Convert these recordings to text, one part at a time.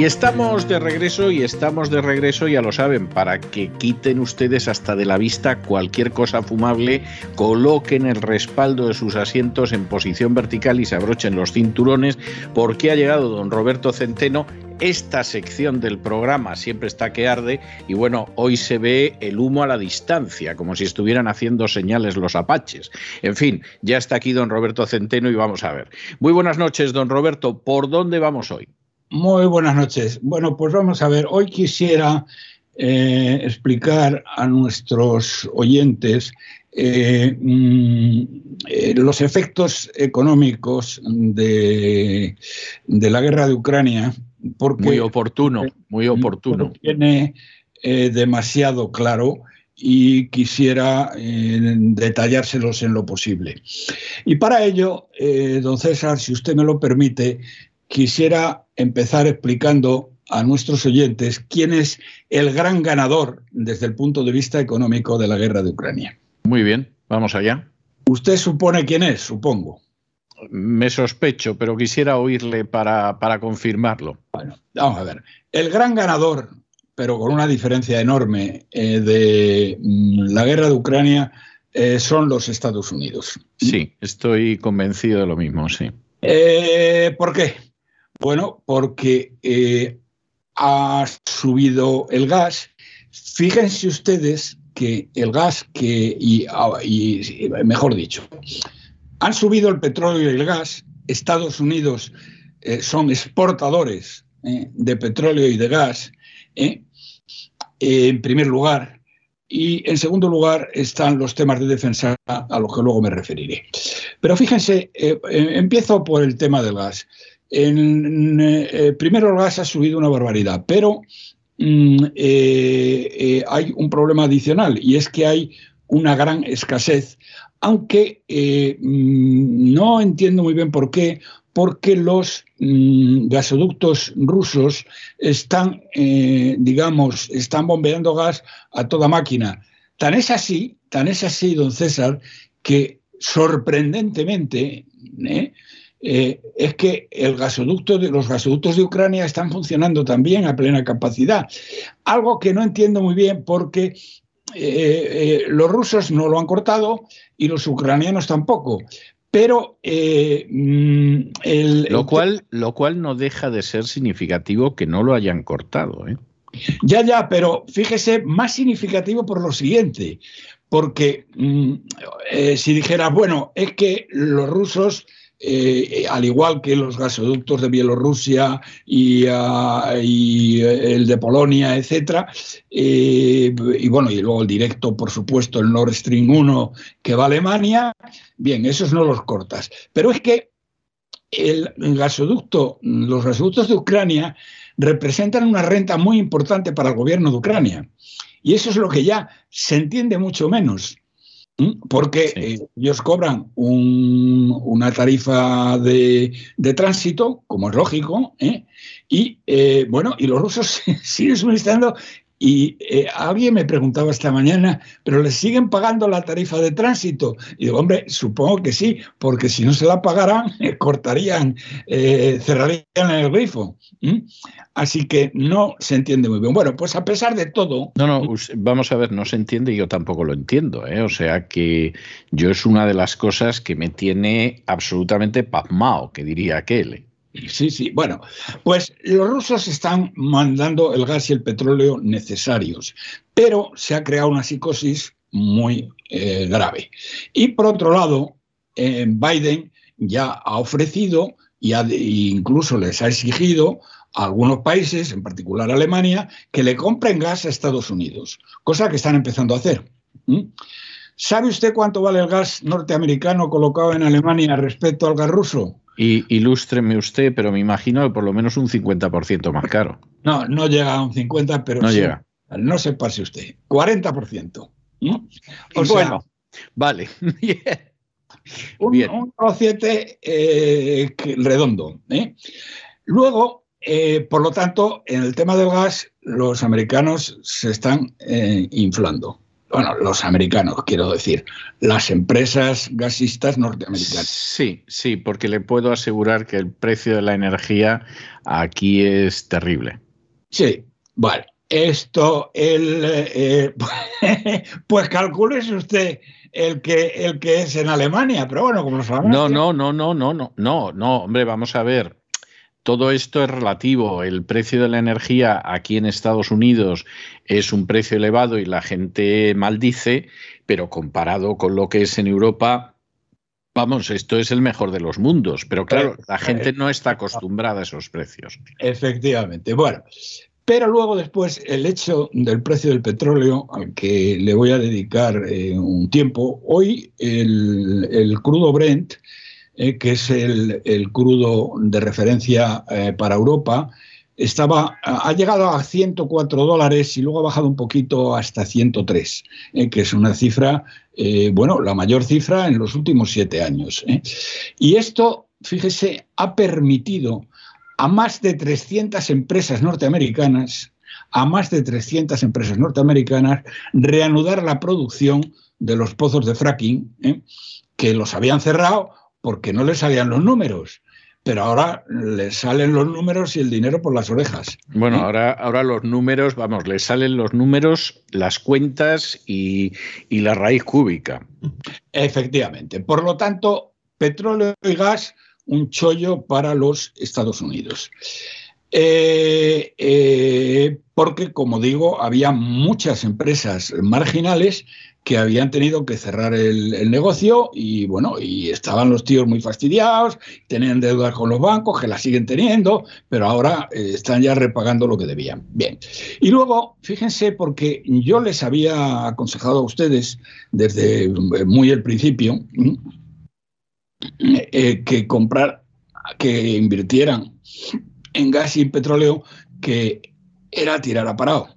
Y estamos de regreso y estamos de regreso, ya lo saben, para que quiten ustedes hasta de la vista cualquier cosa fumable, coloquen el respaldo de sus asientos en posición vertical y se abrochen los cinturones, porque ha llegado don Roberto Centeno. Esta sección del programa siempre está que arde y bueno, hoy se ve el humo a la distancia, como si estuvieran haciendo señales los apaches. En fin, ya está aquí don Roberto Centeno y vamos a ver. Muy buenas noches, don Roberto. ¿Por dónde vamos hoy? Muy buenas noches. Bueno, pues vamos a ver. Hoy quisiera eh, explicar a nuestros oyentes eh, mm, eh, los efectos económicos de, la guerra de Ucrania. Porque muy oportuno, muy oportuno. Tiene demasiado claro y quisiera detallárselos en lo posible. Y para ello, don César, si usted me lo permite, quisiera empezar explicando a nuestros oyentes quién es el gran ganador desde el punto de vista económico de la guerra de Ucrania. Muy bien, vamos allá. Usted supone quién es, supongo. Me sospecho, pero quisiera oírle para, confirmarlo. Bueno, vamos a ver. El gran ganador, pero con una diferencia enorme, eh, de mm, la guerra de Ucrania eh, son los Estados Unidos. Sí, estoy convencido de lo mismo, sí. Eh, ¿Por qué? Bueno, porque ha subido el gas. Fíjense ustedes que el gas que, y, mejor dicho, han subido el petróleo y el gas. Estados Unidos eh, son exportadores eh, de petróleo y de gas, en primer lugar. Y en segundo lugar están los temas de defensa a los que luego me referiré. Pero fíjense, empiezo por el tema del gas. En, eh, primero el gas ha subido una barbaridad, pero mm, eh, eh, hay un problema adicional y es que hay una gran escasez, aunque mm, no entiendo muy bien por qué, porque los mm, gasoductos rusos están, digamos, están bombeando gas a toda máquina. Tan es así, tan es así, don César, que sorprendentemente, eh, es que los gasoductos de Ucrania están funcionando también a plena capacidad. Algo que no entiendo muy bien porque eh, eh, los rusos no lo han cortado y los ucranianos tampoco. Pero mm, lo, cual, lo cual no deja de ser significativo que no lo hayan cortado. Ya, ya, pero fíjese, más significativo por lo siguiente, porque mm, si dijera, bueno, es que los rusos eh, al igual que los gasoductos de Bielorrusia y, ah, eh, el de Polonia, etcétera, eh, y bueno, y luego el directo, por supuesto, el Nord Stream 1 que va a Alemania, bien, esos no los cortas. Pero es que el gasoducto, los gasoductos de Ucrania representan una renta muy importante para el gobierno de Ucrania. Y eso es lo que ya se entiende mucho menos. Porque eh, ellos cobran una tarifa de, tránsito, como es lógico, ¿eh? y eh, bueno, y los rusos siguen suministrando y eh, alguien me preguntaba esta mañana, ¿pero les siguen pagando la tarifa de tránsito? Y digo, hombre, supongo que sí, porque si no se la pagaran, cortarían, eh, cerrarían el grifo. Así que no se entiende muy bien. Bueno, pues a pesar de todo. No, no, vamos a ver, no se entiende y yo tampoco lo entiendo. ¿eh? O sea que yo es una de las cosas que me tiene absolutamente pasmado, que diría aquel. Sí, sí. Bueno, pues los rusos están mandando el gas y el petróleo necesarios, pero se ha creado una psicosis muy eh, grave. Y por otro lado, eh, Biden ya ha ofrecido y incluso les ha exigido a algunos países, en particular Alemania, que le compren gas a Estados Unidos, cosa que están empezando a hacer. ¿Sabe usted cuánto vale el gas norteamericano colocado en Alemania respecto al gas ruso? Y ilústreme usted, pero me imagino que por lo menos un 50% más caro. No, no llega a un 50, pero no llega. No se pase usted. 40%. O bueno, vale. un, Bien. un eh, redondo. ¿eh? Luego, eh, por lo tanto, en el tema del gas, los americanos se están inflando bueno, los americanos, quiero decir, las empresas gasistas norteamericanas. Sí, sí, porque le puedo asegurar que el precio de la energía aquí es terrible. Sí, vale. Esto, el, eh, pues calcúlese usted el que, el que es en Alemania, pero bueno, como lo sabemos. No, no, no, no, no, no, no, no, hombre, vamos a ver todo esto es relativo. El precio de la energía aquí en Estados Unidos es un precio elevado y la gente maldice, pero comparado con lo que es en Europa, vamos, esto es el mejor de los mundos. Pero claro, la gente no está acostumbrada a esos precios. Efectivamente. Bueno, pero luego después el hecho del precio del petróleo, al que le voy a dedicar eh, un tiempo, hoy el, el crudo Brent eh, que es el, crudo de referencia eh, para Europa, estaba, ha llegado a 104 dólares y luego ha bajado un poquito hasta 103, eh, que es una cifra, bueno, la mayor cifra en los últimos siete años. Y esto, fíjese, ha permitido a más de 300 empresas norteamericanas, a más de 300 empresas norteamericanas, reanudar la producción de los pozos de fracking, que los habían cerrado porque no le salían los números. Pero ahora le salen los números y el dinero por las orejas. Bueno, ¿Eh? ahora, ahora los números, vamos, le salen los números, las cuentas y, la raíz cúbica. Efectivamente. Por lo tanto, petróleo y gas, un chollo para los Estados Unidos. Eh, eh, porque, como digo, había muchas empresas marginales que habían tenido que cerrar el, negocio y bueno, y estaban los tíos muy fastidiados, tenían deudas con los bancos, que las siguen teniendo, pero ahora eh, están ya repagando lo que debían. Bien. Y luego, fíjense, porque yo les había aconsejado a ustedes desde eh, muy el principio eh, que comprar, que invirtieran en gas y petróleo, que era tirar a parado.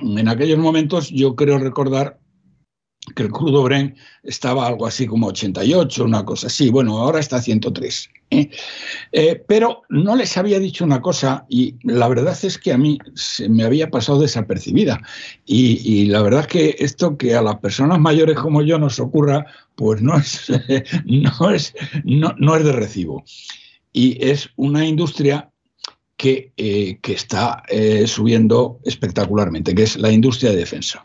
En aquellos momentos yo creo recordar que el crudo Brent estaba algo así como 88, una cosa así. Bueno, ahora está a 103. ¿eh? Eh, pero no les había dicho una cosa y la verdad es que a mí se me había pasado desapercibida. Y, la verdad es que esto que a las personas mayores como yo nos ocurra, pues no es, no es, no, es de recibo. Y es una industria que, eh, que está subiendo espectacularmente, que es la industria de defensa.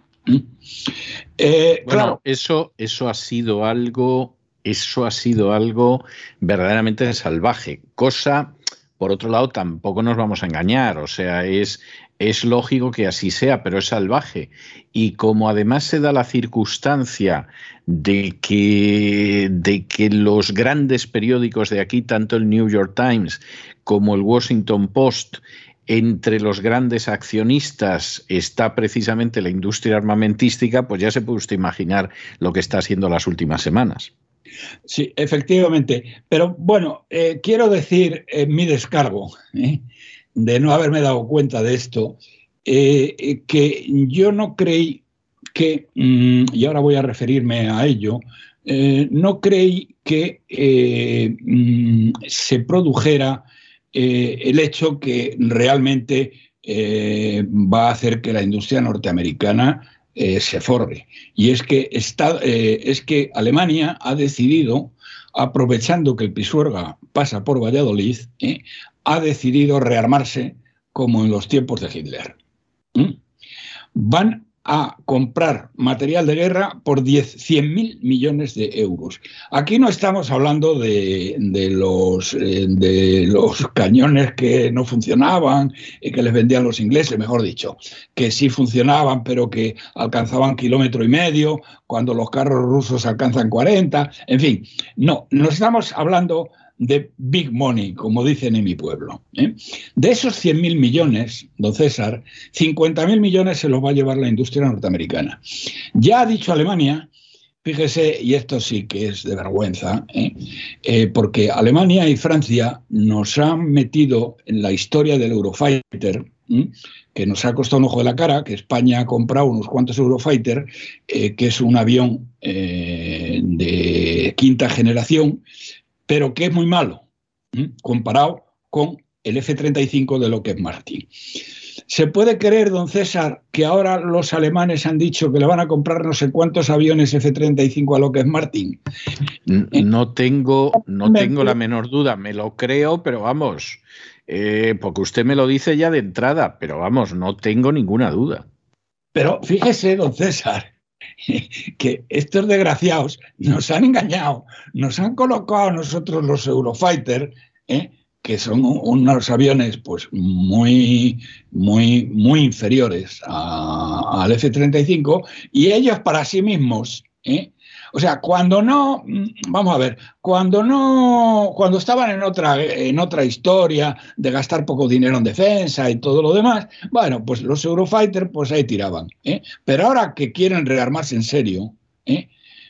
Eh, bueno, eso, eso ha sido algo, eso ha sido algo verdaderamente salvaje, cosa por otro lado, tampoco nos vamos a engañar, o sea, es, es lógico que así sea, pero es salvaje. Y como además se da la circunstancia de que, de que los grandes periódicos de aquí, tanto el New York Times como el Washington Post, entre los grandes accionistas está precisamente la industria armamentística, pues ya se puede usted imaginar lo que está haciendo las últimas semanas. Sí, efectivamente. Pero bueno, eh, quiero decir en mi descargo ¿eh? de no haberme dado cuenta de esto, eh, que yo no creí que, mm, y ahora voy a referirme a ello, no creí que mm, se produjera eh, el hecho que realmente eh, va a hacer que la industria norteamericana eh, se forre. Y es que, es que Alemania ha decidido, aprovechando que el Pisuerga pasa por Valladolid, ha decidido rearmarse como en los tiempos de Hitler. ¿Mm? Van a comprar material de guerra por 100 mil millones de euros. Aquí no estamos hablando de, los, eh, de los cañones que no funcionaban y que les vendían los ingleses, mejor dicho, que sí funcionaban pero que alcanzaban kilómetro y medio cuando los carros rusos alcanzan 40, en fin, no, no estamos hablando de big money, como dicen en mi pueblo. ¿eh? De esos 100.000 millones, don César, 50.000 millones se los va a llevar la industria norteamericana. Ya ha dicho Alemania Fíjese, y esto sí que es de vergüenza, ¿eh? Eh, porque Alemania y Francia nos han metido en la historia del Eurofighter, que nos ha costado un ojo de la cara, que España ha comprado unos cuantos Eurofighter, que es un avión de quinta generación, pero que es muy malo comparado con el F-35 de Lockheed Martin. ¿Se puede creer, don César, que ahora los alemanes han dicho que le van a comprar no sé cuántos aviones F-35 a Lockheed Martin? No tengo, no tengo la menor duda, me lo creo, pero vamos, eh, porque usted me lo dice ya de entrada, pero vamos, no tengo ninguna duda. Pero fíjese, don César, que estos desgraciados nos han engañado, nos han colocado a nosotros los Eurofighter, ¿eh? que son unos aviones pues muy, muy, muy inferiores al F-35 y ellos para sí mismos, ¿eh? O sea, cuando no, vamos a ver, cuando no, cuando estaban en otra, en otra historia de gastar poco dinero en defensa y todo lo demás, bueno, pues los Eurofighter pues ahí tiraban, ¿eh? pero ahora que quieren rearmarse en serio, ¿eh?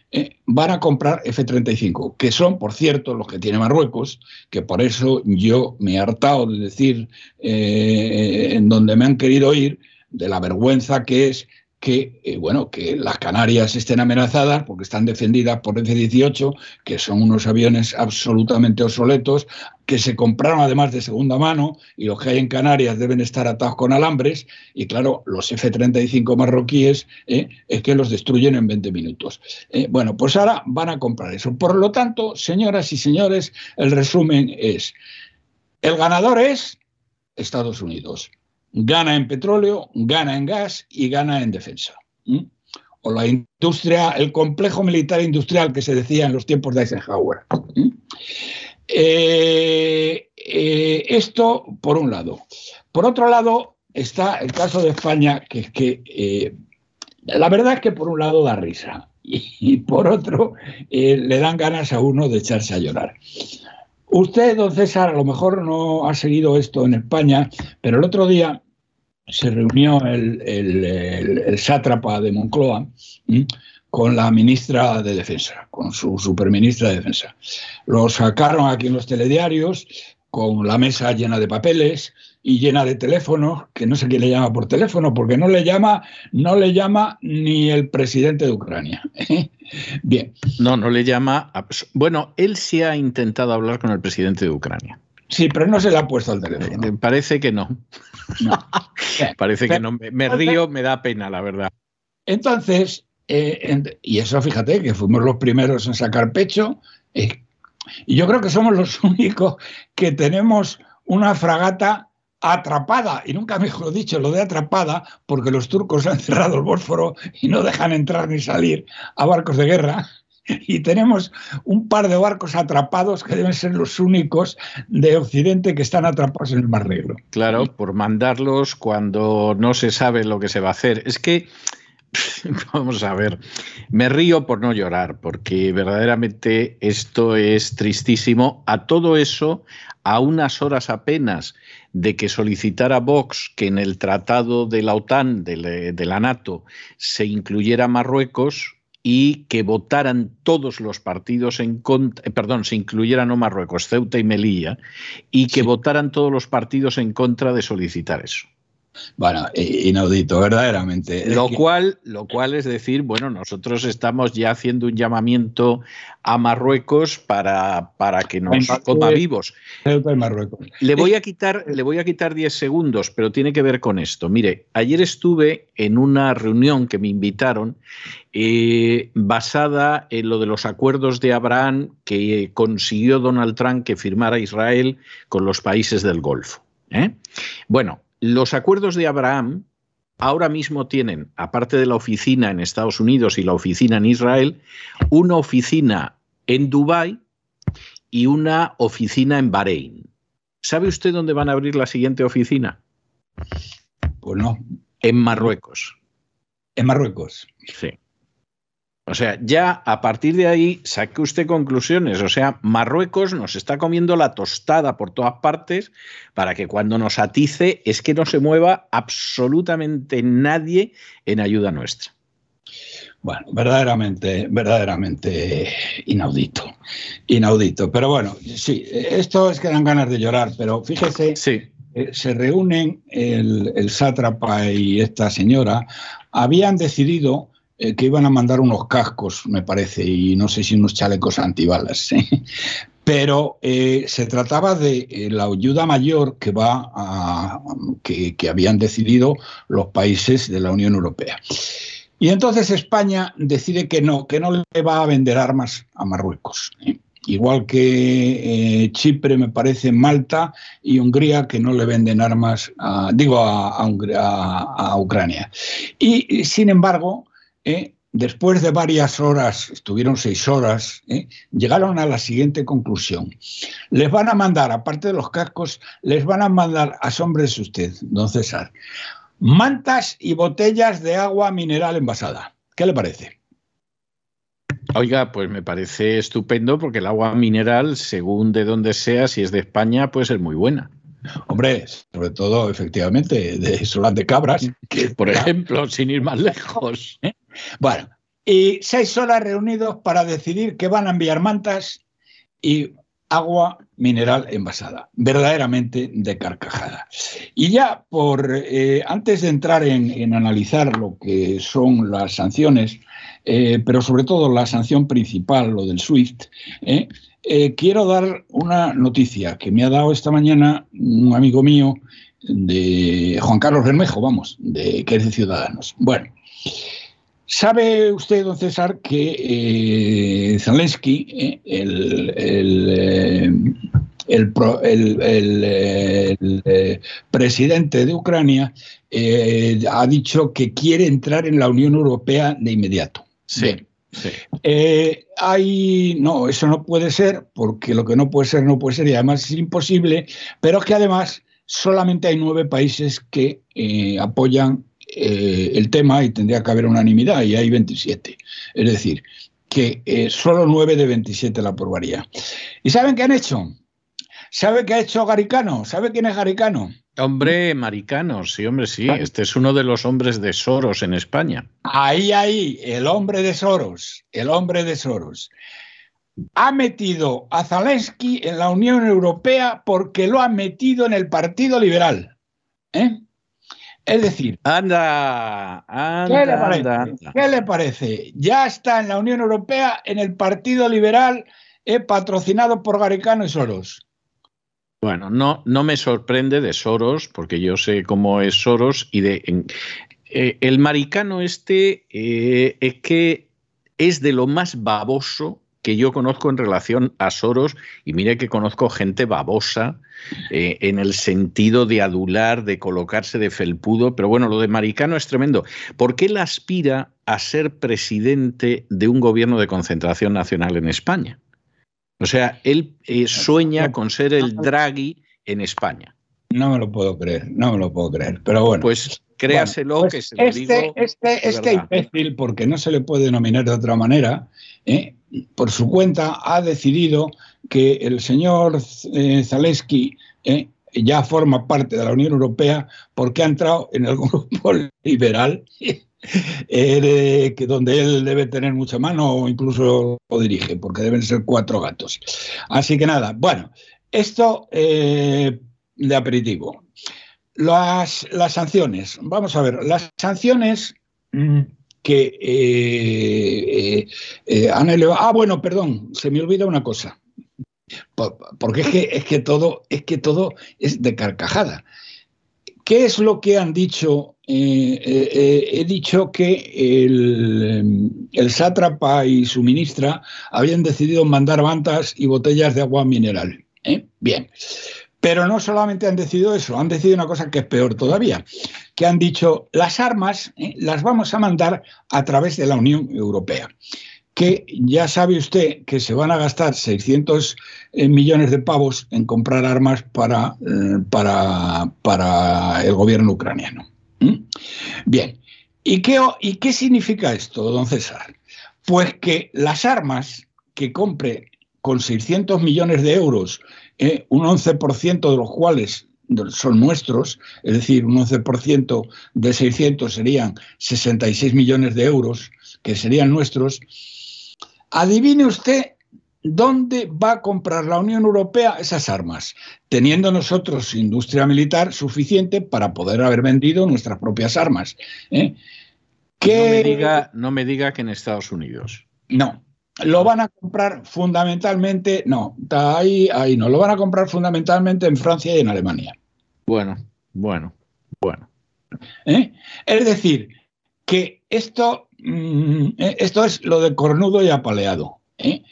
Eh, van a comprar F-35, que son, por cierto, los que tiene Marruecos, que por eso yo me he hartado de decir en donde me han querido ir, de la vergüenza que es que, eh, bueno, que las Canarias estén amenazadas porque están defendidas por F-18, que son unos aviones absolutamente obsoletos, que se compraron además de segunda mano y los que hay en Canarias deben estar atados con alambres y claro, los F-35 marroquíes eh, es que los destruyen en 20 minutos. Eh, bueno, pues ahora van a comprar eso. Por lo tanto, señoras y señores, el resumen es, el ganador es Estados Unidos gana en petróleo, gana en gas y gana en defensa. O la industria, el complejo militar industrial que se decía en los tiempos de Eisenhower. Eh, eh, esto por un lado. Por otro lado está el caso de España, que es que eh, la verdad es que por un lado da risa y, por otro le dan ganas a uno de echarse a llorar. Usted, don César, a lo mejor no ha seguido esto en España, pero el otro día se reunió el, sátrapa de Moncloa con la ministra de Defensa, con su superministra de Defensa. Lo sacaron aquí en los telediarios con la mesa llena de papeles y llena de teléfonos, que no sé quién le llama por teléfono, porque no le llama, no le llama ni el presidente de Ucrania. Bien. No, no le llama. Bueno, él sí ha intentado hablar con el presidente de Ucrania. Sí, pero no se le ha puesto al teléfono. Parece que no. Parece que no. Me, río, me da pena, la verdad. Entonces, eh, y eso fíjate que fuimos los primeros en sacar pecho. Eh, y yo creo que somos los únicos que tenemos una fragata atrapada, y nunca mejor dicho lo de atrapada, porque los turcos han cerrado el Bósforo y no dejan entrar ni salir a barcos de guerra. y tenemos un par de barcos atrapados que deben ser los únicos de Occidente que están atrapados en el Mar Negro. Claro, por mandarlos cuando no se sabe lo que se va a hacer. Es que, vamos a ver, me río por no llorar, porque verdaderamente esto es tristísimo. A todo eso, a unas horas apenas de que solicitara Vox que en el tratado de la OTAN, de la NATO, se incluyera Marruecos, y que votaran todos los partidos en contra, eh, perdón, se incluyeran no Marruecos, Ceuta y Melilla, y que votaran todos los partidos en contra de solicitar eso. Bueno, inaudito, verdaderamente. Lo cual, lo cual es decir, bueno, nosotros estamos ya haciendo un llamamiento a Marruecos para, para que nos coma vivos. Le voy a quitar, le voy a quitar 10 segundos, pero tiene que ver con esto. Mire, ayer estuve en una reunión que me invitaron eh, basada en lo de los acuerdos de Abraham que consiguió Donald Trump que firmara Israel con los países del Golfo. ¿eh? Bueno, los acuerdos de Abraham ahora mismo tienen, aparte de la oficina en Estados Unidos y la oficina en Israel, una oficina en Dubái y una oficina en Bahrein. ¿Sabe usted dónde van a abrir la siguiente oficina? Pues no. En Marruecos. En Marruecos. Sí. O sea, ya a partir de ahí saque usted conclusiones. O sea, Marruecos nos está comiendo la tostada por todas partes para que cuando nos atice es que no se mueva absolutamente nadie en ayuda nuestra. Bueno, verdaderamente, verdaderamente inaudito, inaudito. Pero bueno, sí, esto es que dan ganas de llorar, pero fíjese, sí. Eh, se reúnen el, el, sátrapa y esta señora, habían decidido eh, que iban a mandar unos cascos, me parece, y no sé si unos chalecos antibalas. ¿eh? Pero eh, se trataba de la ayuda mayor que, va que, habían decidido los países de la Unión Europea. Y entonces España decide que no, que no le va a vender armas a Marruecos. Igual que Chipre, me parece, Malta y Hungría, que no le venden armas, a, digo, a, Ucrania. Y, sin embargo, eh, después de varias horas, estuvieron seis horas, eh, llegaron a la siguiente conclusión. Les van a mandar, aparte de los cascos, les van a mandar, asómbrese usted, don César, mantas y botellas de agua mineral envasada. ¿Qué le parece? Oiga, pues me parece estupendo porque el agua mineral, según de donde sea, si es de España, puede ser muy buena. Hombre, sobre todo, efectivamente, de Solán de Cabras. Que, por ejemplo, sin ir más lejos. ¿Eh? Bueno, y seis horas reunidos para decidir que van a enviar mantas y agua mineral envasada, verdaderamente de carcajada. Y ya por eh, antes de entrar en, analizar lo que son las sanciones, eh, pero sobre todo la sanción principal, lo del SWIFT, eh, quiero dar una noticia que me ha dado esta mañana un amigo mío de Juan Carlos Bermejo, vamos, de que es de Ciudadanos. Bueno, ¿Sabe usted, don César, que eh, Zelensky, eh, el, el, el, el, presidente de Ucrania, eh, ha dicho que quiere entrar en la Unión Europea de inmediato? Sí. Sí. Eh, hay, no, eso no puede ser, porque lo que no puede ser, no puede ser, y además es imposible, pero es que además solamente hay nueve países que eh, apoyan eh, el tema y tendría que haber unanimidad, y hay 27. Es decir, que eh, solo 9 de 27 la aprobaría. ¿Y saben qué han hecho? ¿Sabe qué ha hecho Garicano? ¿Sabe quién es Garicano? Hombre, Maricano, sí, hombre, sí. Este es uno de los hombres de Soros en España. Ahí, ahí, el hombre de Soros, el hombre de Soros. Ha metido a Zelensky en la Unión Europea porque lo ha metido en el Partido Liberal. ¿Eh? Es decir, anda, anda, ¿qué, le parece? Anda, anda. ¿qué le parece? Ya está en la Unión Europea, en el Partido Liberal, eh, patrocinado por Garicano y Soros. Bueno, no, no me sorprende de Soros, porque yo sé cómo es Soros, y de en, eh, el maricano este eh, es que es de lo más baboso que yo conozco en relación a Soros, y mire que conozco gente babosa eh, en el sentido de adular, de colocarse de felpudo, pero bueno, lo de Maricano es tremendo. ¿Por qué él aspira a ser presidente de un gobierno de concentración nacional en España? O sea, él eh, sueña con ser el Draghi en España. No me lo puedo creer, no me lo puedo creer, pero bueno. Pues créaselo bueno, pues que se lo este, digo. Este, este imbécil, porque no se le puede denominar de otra manera, ¿eh? por su cuenta ha decidido que el señor eh, Zaleski eh, ya forma parte de la Unión Europea porque ha entrado en el grupo liberal, eh, que donde él debe tener mucha mano o incluso lo dirige, porque deben ser cuatro gatos. Así que nada, bueno, esto de aperitivo. Las, las, sanciones, vamos a ver, las sanciones mm, que han elevado. Ah, bueno, perdón, se me olvida una cosa. Porque es que, es que, todo, es que todo es de carcajada. ¿Qué es lo que han dicho? Eh, he dicho que el, el, sátrapa y su ministra habían decidido mandar mantas y botellas de agua mineral. Bien. Pero no solamente han decidido eso, han decidido una cosa que es peor todavía, que han dicho las armas eh, las vamos a mandar a través de la Unión Europea, que ya sabe usted que se van a gastar 600 eh, millones de pavos en comprar armas para, eh, para, para el gobierno ucraniano. ¿Mm? Bien, ¿Y qué, ¿y qué significa esto, don César? Pues que las armas que compre con 600 millones de euros eh, un 11% de los cuales son nuestros, es decir, un 11% de 600 serían 66 millones de euros, que serían nuestros, adivine usted ¿Dónde va a comprar la Unión Europea esas armas? Teniendo nosotros industria militar suficiente para poder haber vendido nuestras propias armas. ¿eh? No, me diga, no me diga que en Estados Unidos. No, lo van a comprar fundamentalmente, no, ahí, ahí no, lo van a comprar fundamentalmente en Francia y en Alemania. Bueno, bueno, bueno. ¿Eh? Es decir, que esto, mm, esto es lo de cornudo y apaleado. ¿eh?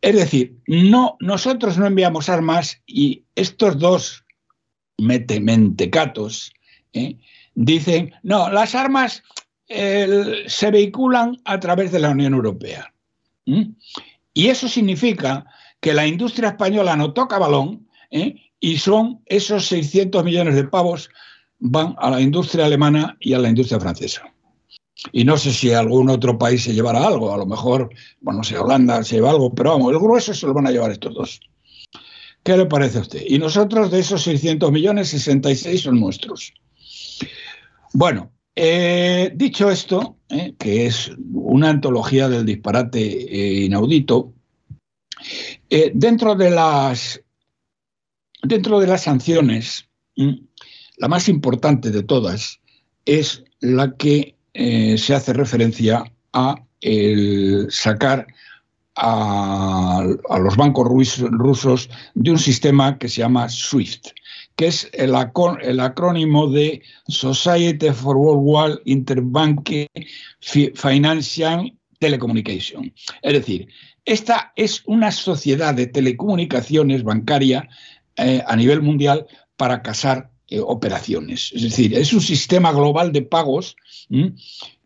Es decir, no, nosotros no enviamos armas y estos dos mentecatos ¿eh? dicen, no, las armas se vehiculan a través de la Unión Europea. Y eso significa que la industria española no toca balón ¿eh? y son esos 600 millones de pavos van a la industria alemana y a la industria francesa. Y no sé si algún otro país se llevará algo, a lo mejor, bueno, no sé, Holanda se lleva algo, pero vamos, el grueso se lo van a llevar estos dos. ¿Qué le parece a usted? Y nosotros de esos 600 millones, 66 son nuestros. Bueno, eh, dicho esto, eh, que es una antología del disparate eh, inaudito, dentro, de las, dentro de las sanciones, la más importante de todas es la que eh, se hace referencia a sacar a, los bancos rusos de un sistema que se llama SWIFT, que es el, acrónimo de Society for Worldwide Interbank Financial Telecommunication. Es decir, esta es una sociedad de telecomunicaciones bancaria eh, a nivel mundial para casar eh, operaciones. Es decir, es un sistema global de pagos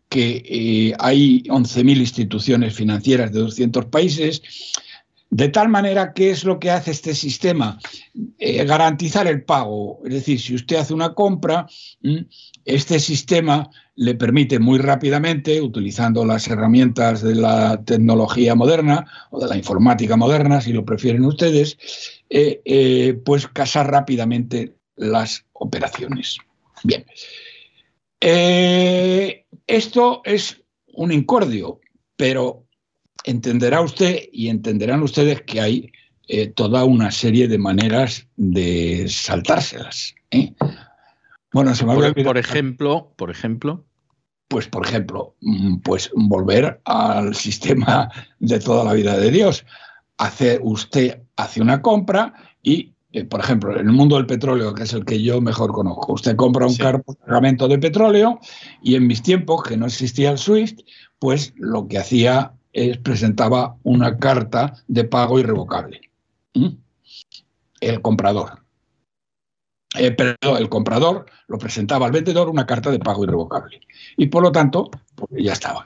que eh, hay 11.000 instituciones financieras de 200 países. De tal manera, ¿qué es lo que hace este sistema? Eh, garantizar el pago. Es decir, si usted hace una compra, este sistema le permite muy rápidamente, utilizando las herramientas de la tecnología moderna o de la informática moderna, si lo prefieren ustedes, pues casar rápidamente las operaciones. Bien. Eh, esto es un incordio, pero entenderá usted y entenderán ustedes que hay eh, toda una serie de maneras de saltárselas. ¿eh? Bueno, se me por, por ejemplo, por ejemplo. Pues, por ejemplo, mm, pues volver al sistema de toda la vida de Dios. Hace usted hace una compra y eh, por ejemplo, en el mundo del petróleo, que es el que yo mejor conozco, usted compra un cargamento de petróleo y en mis tiempos, que no existía el SWIFT, pues lo que hacía es presentaba una carta de pago irrevocable. El comprador. Eh, perdón, el comprador lo presentaba al vendedor una carta de pago irrevocable. Y por lo tanto, pues ya estaba.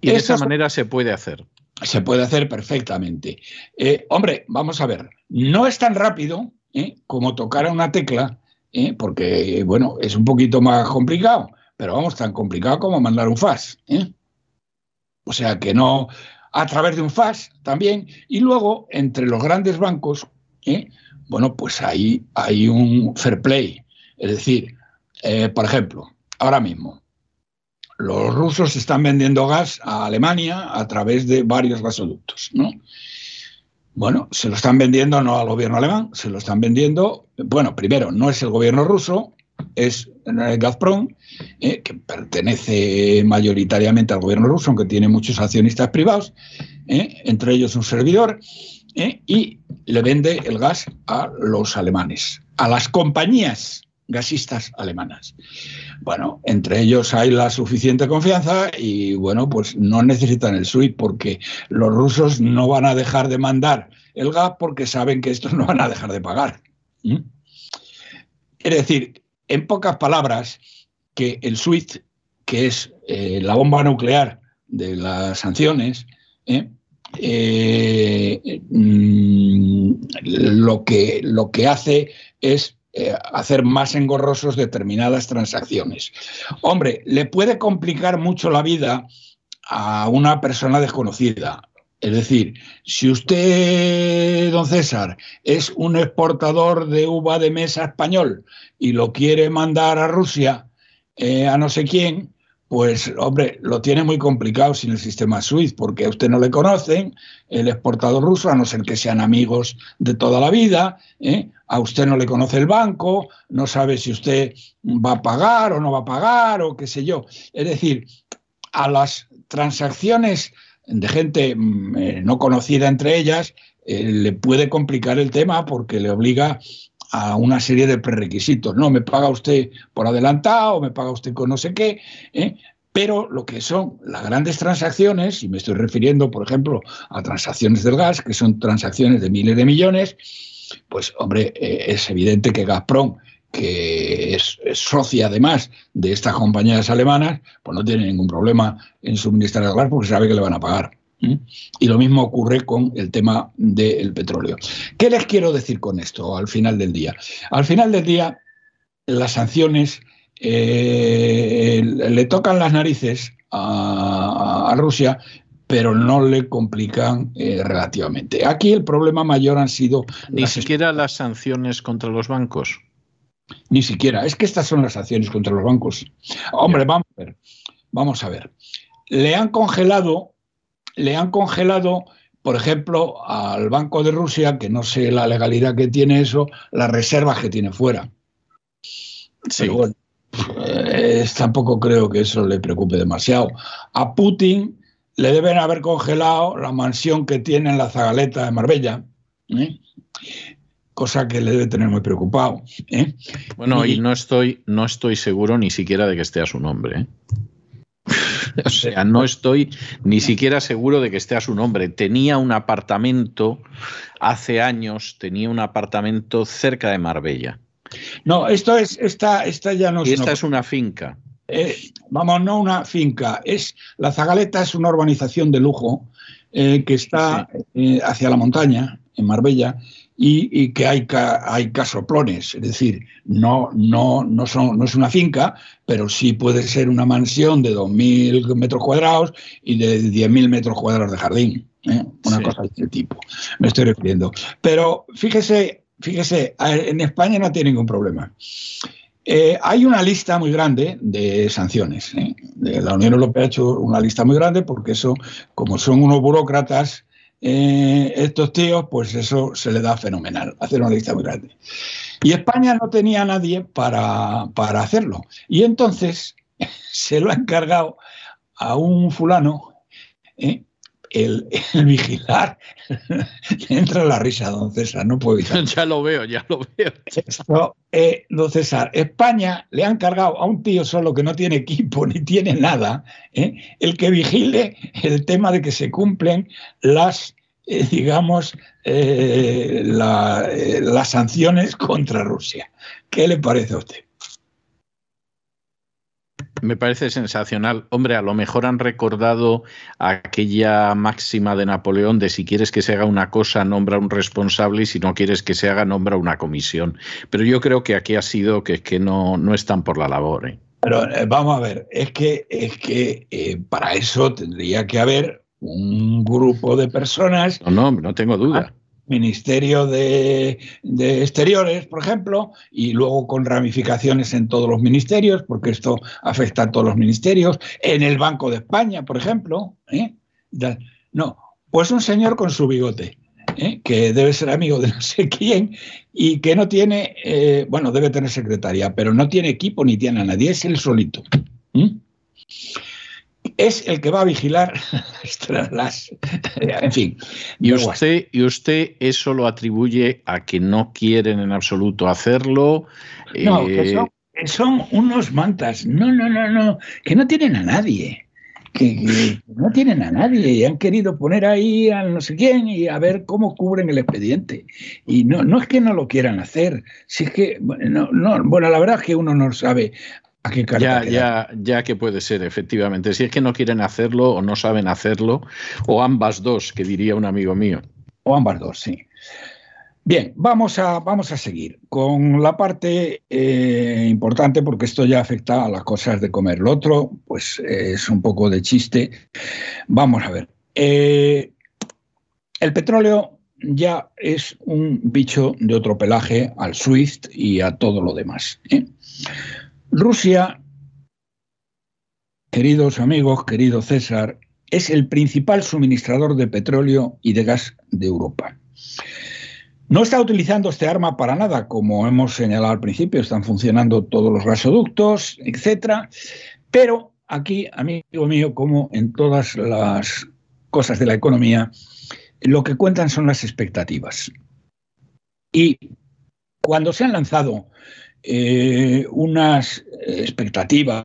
Y de esa manera se puede hacer. Se puede hacer perfectamente. Eh, hombre, vamos a ver, no es tan rápido ¿eh? como tocar a una tecla, ¿eh? porque, bueno, es un poquito más complicado, pero vamos, tan complicado como mandar un fax. ¿eh? O sea que no, a través de un fax también, y luego entre los grandes bancos, bueno, pues ahí hay un fair play. Es decir, por ejemplo, ahora mismo, los rusos están vendiendo gas a Alemania a través de varios gasoductos, ¿no? Bueno, se lo están vendiendo no al gobierno alemán, se lo están vendiendo, bueno, primero, no es el gobierno ruso, es Gazprom, eh, que pertenece mayoritariamente al gobierno ruso, aunque tiene muchos accionistas privados, eh, entre ellos un servidor, eh, y le vende el gas a los alemanes, a las compañías gasistas alemanas. Bueno, entre ellos hay la suficiente confianza y bueno, pues no necesitan el SWIFT porque los rusos no van a dejar de mandar el gas porque saben que estos no van a dejar de pagar. Es decir, en pocas palabras, que el SWIFT, que es eh, la bomba nuclear de las sanciones, ¿eh? Eh, mm, lo, que, lo que hace es eh, hacer más engorrosos determinadas transacciones. Hombre, le puede complicar mucho la vida a una persona desconocida. Es decir, si usted, don César, es un exportador de uva de mesa español y lo quiere mandar a Rusia, eh, a no sé quién, pues hombre, lo tiene muy complicado sin el sistema SWIFT, porque a usted no le conocen, el exportador ruso, a no ser que sean amigos de toda la vida, ¿eh? a usted no le conoce el banco, no sabe si usted va a pagar o no va a pagar o qué sé yo. Es decir, a las transacciones de gente mm, eh, no conocida entre ellas, eh, le puede complicar el tema porque le obliga a una serie de prerequisitos. No, me paga usted por adelantado, me paga usted con no sé qué, ¿eh? pero lo que son las grandes transacciones, y me estoy refiriendo, por ejemplo, a transacciones del gas, que son transacciones de miles de millones, pues hombre, eh, es evidente que Gazprom, que es, socia además de estas compañías alemanas, pues no tiene ningún problema en suministrar el gas porque sabe que le van a pagar. Y lo mismo ocurre con el tema del petróleo. ¿Qué les quiero decir con esto al final del día? Al final del día, las sanciones eh, le tocan las narices a, Rusia, pero no le complican eh, relativamente. Aquí el problema mayor han sido... Ni siquiera las sanciones contra los bancos. Ni siquiera. Es que estas son las sanciones contra los bancos. Hombre, vamos a ver. Vamos a ver. Le han congelado le han congelado, por ejemplo, al Banco de Rusia, que no sé la legalidad que tiene eso, las reservas que tiene fuera. Sí. bueno, eh, tampoco creo que eso le preocupe demasiado. A Putin le deben haber congelado la mansión que tiene en la Zagaleta de Marbella. ¿eh? cosa que le debe tener muy preocupado. ¿eh? Bueno, y, no estoy, no estoy seguro ni siquiera de que esté a su nombre. o sea, no estoy ni siquiera seguro de que esté a su nombre. Tenía un apartamento hace años, tenía un apartamento cerca de Marbella. No, esto es, esta, esta ya no es. esta es una finca. Eh, vamos, no una finca. Es la Zagaleta es una urbanización de lujo eh, que está eh, hacia la montaña en Marbella y, que hay, hay casoplones, es decir, no, no, no, son, no es una finca, pero sí puede ser una mansión de 2.000 metros cuadrados y de 10.000 metros cuadrados de jardín. ¿eh? Una cosa de ese tipo, me estoy refiriendo. Pero fíjese, fíjese, en España no tiene ningún problema. Eh, hay una lista muy grande de sanciones. ¿eh? La Unión Europea ha hecho una lista muy grande porque eso, como son unos burócratas, eh, estos tíos, pues eso se le da fenomenal, hacer una lista muy grande. Y España no tenía nadie para, hacerlo. Y entonces se lo ha encargado a un fulano, ¿eh? El, vigilar. Entra la risa, don César, no puedo evitar. Ya lo veo, ya lo veo. Eh, don César, España le ha encargado a un tío solo que no tiene equipo ni tiene nada, el que vigile el tema de que se cumplen las eh, digamos, eh, eh, las sanciones contra Rusia. ¿Qué le parece a usted? Me parece sensacional. Hombre, a lo mejor han recordado aquella máxima de Napoleón de si quieres que se haga una cosa, nombra un responsable y si no quieres que se haga, nombra una comisión. Pero yo creo que aquí ha sido que, que no, no están por la labor. Pero vamos a ver, es que, es que para eso tendría que haber un grupo de personas. No, no, no tengo duda. Ministerio de, Exteriores, por ejemplo, y luego con ramificaciones en todos los ministerios, porque esto afecta a todos los ministerios, en el Banco de España, por ejemplo. ¿eh? No, pues un señor con su bigote, ¿eh? que debe ser amigo de no sé quién y que no tiene, eh, bueno, debe tener secretaria, pero no tiene equipo ni tiene a nadie, es él solito es el que va a vigilar las, en fin. Y usted, y usted eso lo atribuye a que no quieren en absoluto hacerlo. No, que eh, son, unos mantas. No, no, no, no, que no tienen a nadie. Que, no tienen a nadie y han querido poner ahí a no sé quién y a ver cómo cubren el expediente. Y no, no es que no lo quieran hacer, si es que, no, no, bueno, la verdad es que uno no sabe ya, ya, ya que puede ser, efectivamente. Si es que no quieren hacerlo o no saben hacerlo, o ambas dos, que diría un amigo mío. O ambas dos, sí. Bien, vamos a, vamos a seguir con la parte eh, importante porque esto ya afecta a las cosas de comer. Lo otro, pues es un poco de chiste. Vamos a ver. Eh, el petróleo ya es un bicho de otro pelaje al SWIFT y a todo lo demás. Rusia queridos amigos, querido César, es el principal suministrador de petróleo y de gas de Europa. No está utilizando este arma para nada, como hemos señalado al principio, están funcionando todos los gasoductos, etcétera, pero aquí, amigo mío, como en todas las cosas de la economía, lo que cuentan son las expectativas. Y cuando se han lanzado eh, unas expectativas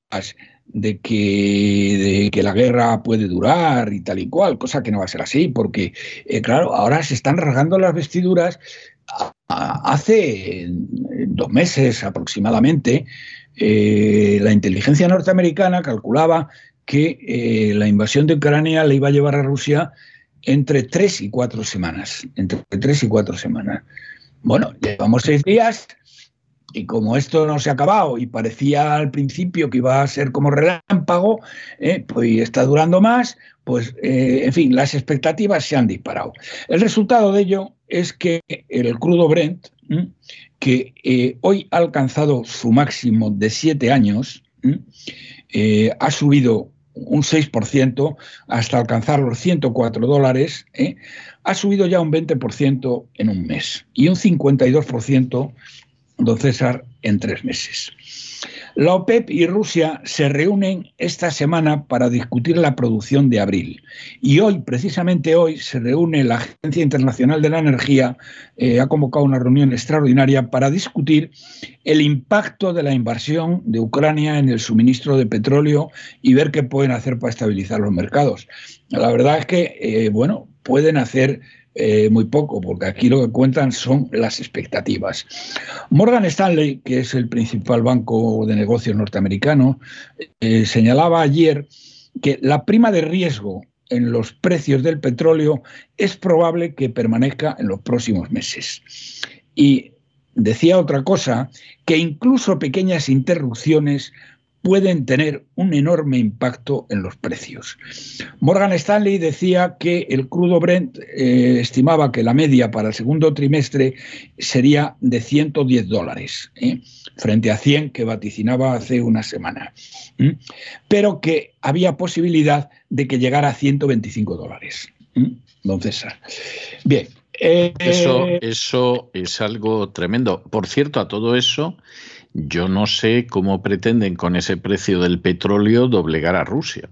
de que, que, la guerra puede durar y tal y cual, cosa que no va a ser así, porque, eh, claro, ahora se están rasgando las vestiduras. Hace dos meses aproximadamente, eh, la inteligencia norteamericana calculaba que la invasión de Ucrania le iba a llevar a Rusia entre tres y cuatro semanas. Entre tres y cuatro semanas. Bueno, llevamos seis días y como esto no se ha acabado y parecía al principio que iba a ser como relámpago, eh, pues está durando más, pues eh, en fin, las expectativas se han disparado. El resultado de ello es que el crudo Brent, que eh, hoy ha alcanzado su máximo de siete años, ha subido un 6% hasta alcanzar los 104 dólares, ha subido ya un 20% en un mes y un 52%, don César, en tres meses. La OPEP y Rusia se reúnen esta semana para discutir la producción de abril. Y hoy, precisamente hoy, se reúne la Agencia Internacional de la Energía, eh, ha convocado una reunión extraordinaria para discutir el impacto de la invasión de Ucrania en el suministro de petróleo y ver qué pueden hacer para estabilizar los mercados. La verdad es que, eh, bueno, pueden hacer eh, muy poco, porque aquí lo que cuentan son las expectativas. Morgan Stanley, que es el principal banco de negocios norteamericano, eh, señalaba ayer que la prima de riesgo en los precios del petróleo es probable que permanezca en los próximos meses. Y decía otra cosa, que incluso pequeñas interrupciones pueden tener un enorme impacto en los precios. Morgan Stanley decía que el crudo Brent eh, estimaba que la media para el segundo trimestre sería de 110 dólares, ¿eh? frente a 100 que vaticinaba hace una semana, pero que había posibilidad de que llegara a 125 dólares. Don. Bien, eh, eso es algo tremendo. Por cierto, a todo eso, yo no sé cómo pretenden con ese precio del petróleo doblegar a Rusia.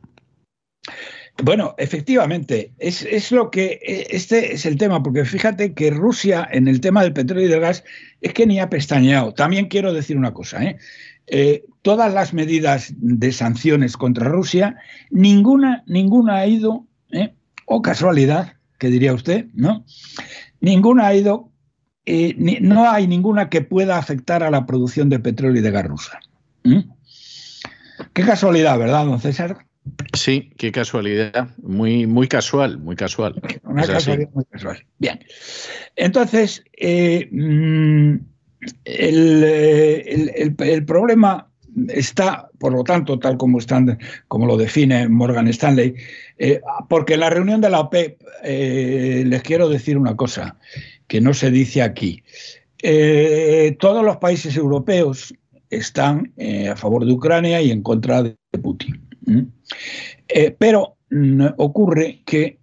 Bueno, efectivamente, es, lo que e, este es el tema, porque fíjate que Rusia en el tema del petróleo y del gas es que ni ha pestañeado. También quiero decir una cosa, ¿eh? Eh, todas las medidas de sanciones contra Rusia, ninguna, ninguna ha ido, ¿eh? o casualidad, que diría usted, ¿no? Ninguna ha ido eh, no hay ninguna que pueda afectar a la producción de petróleo y de gas rusa. ¿Mm? Qué casualidad, ¿verdad, don César? Sí, qué casualidad. Muy, muy casual, muy casual. Una casualidad muy casual. Bien. Entonces, eh, mm, eh, el, problema está, por lo tanto, tal como, están, como lo define Morgan Stanley, porque en la reunión de la OPEP, les quiero decir una cosa que no se dice aquí. Eh, todos los países europeos están eh, a favor de Ucrania y en contra de Putin. Eh, pero mm, ocurre que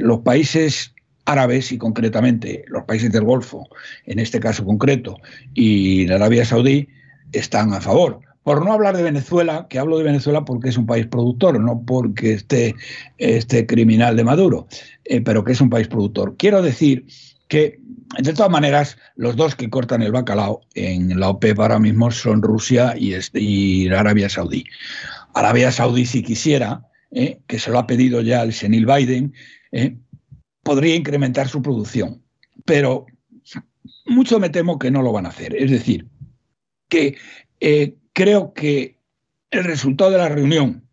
los países árabes y concretamente los países del Golfo, en este caso concreto, y la Arabia Saudí, están a favor. Por no hablar de Venezuela, que hablo de Venezuela porque es un país productor, no porque esté este criminal de Maduro. Eh, pero que es un país productor. Quiero decir que, de todas maneras, los dos que cortan el bacalao en la OPEP ahora mismo son Rusia y, y Arabia Saudí. Arabia Saudí, si quisiera, eh, que se lo ha pedido ya el senil Biden, eh, podría incrementar su producción. Pero mucho me temo que no lo van a hacer. Es decir, que creo que el resultado de la reunión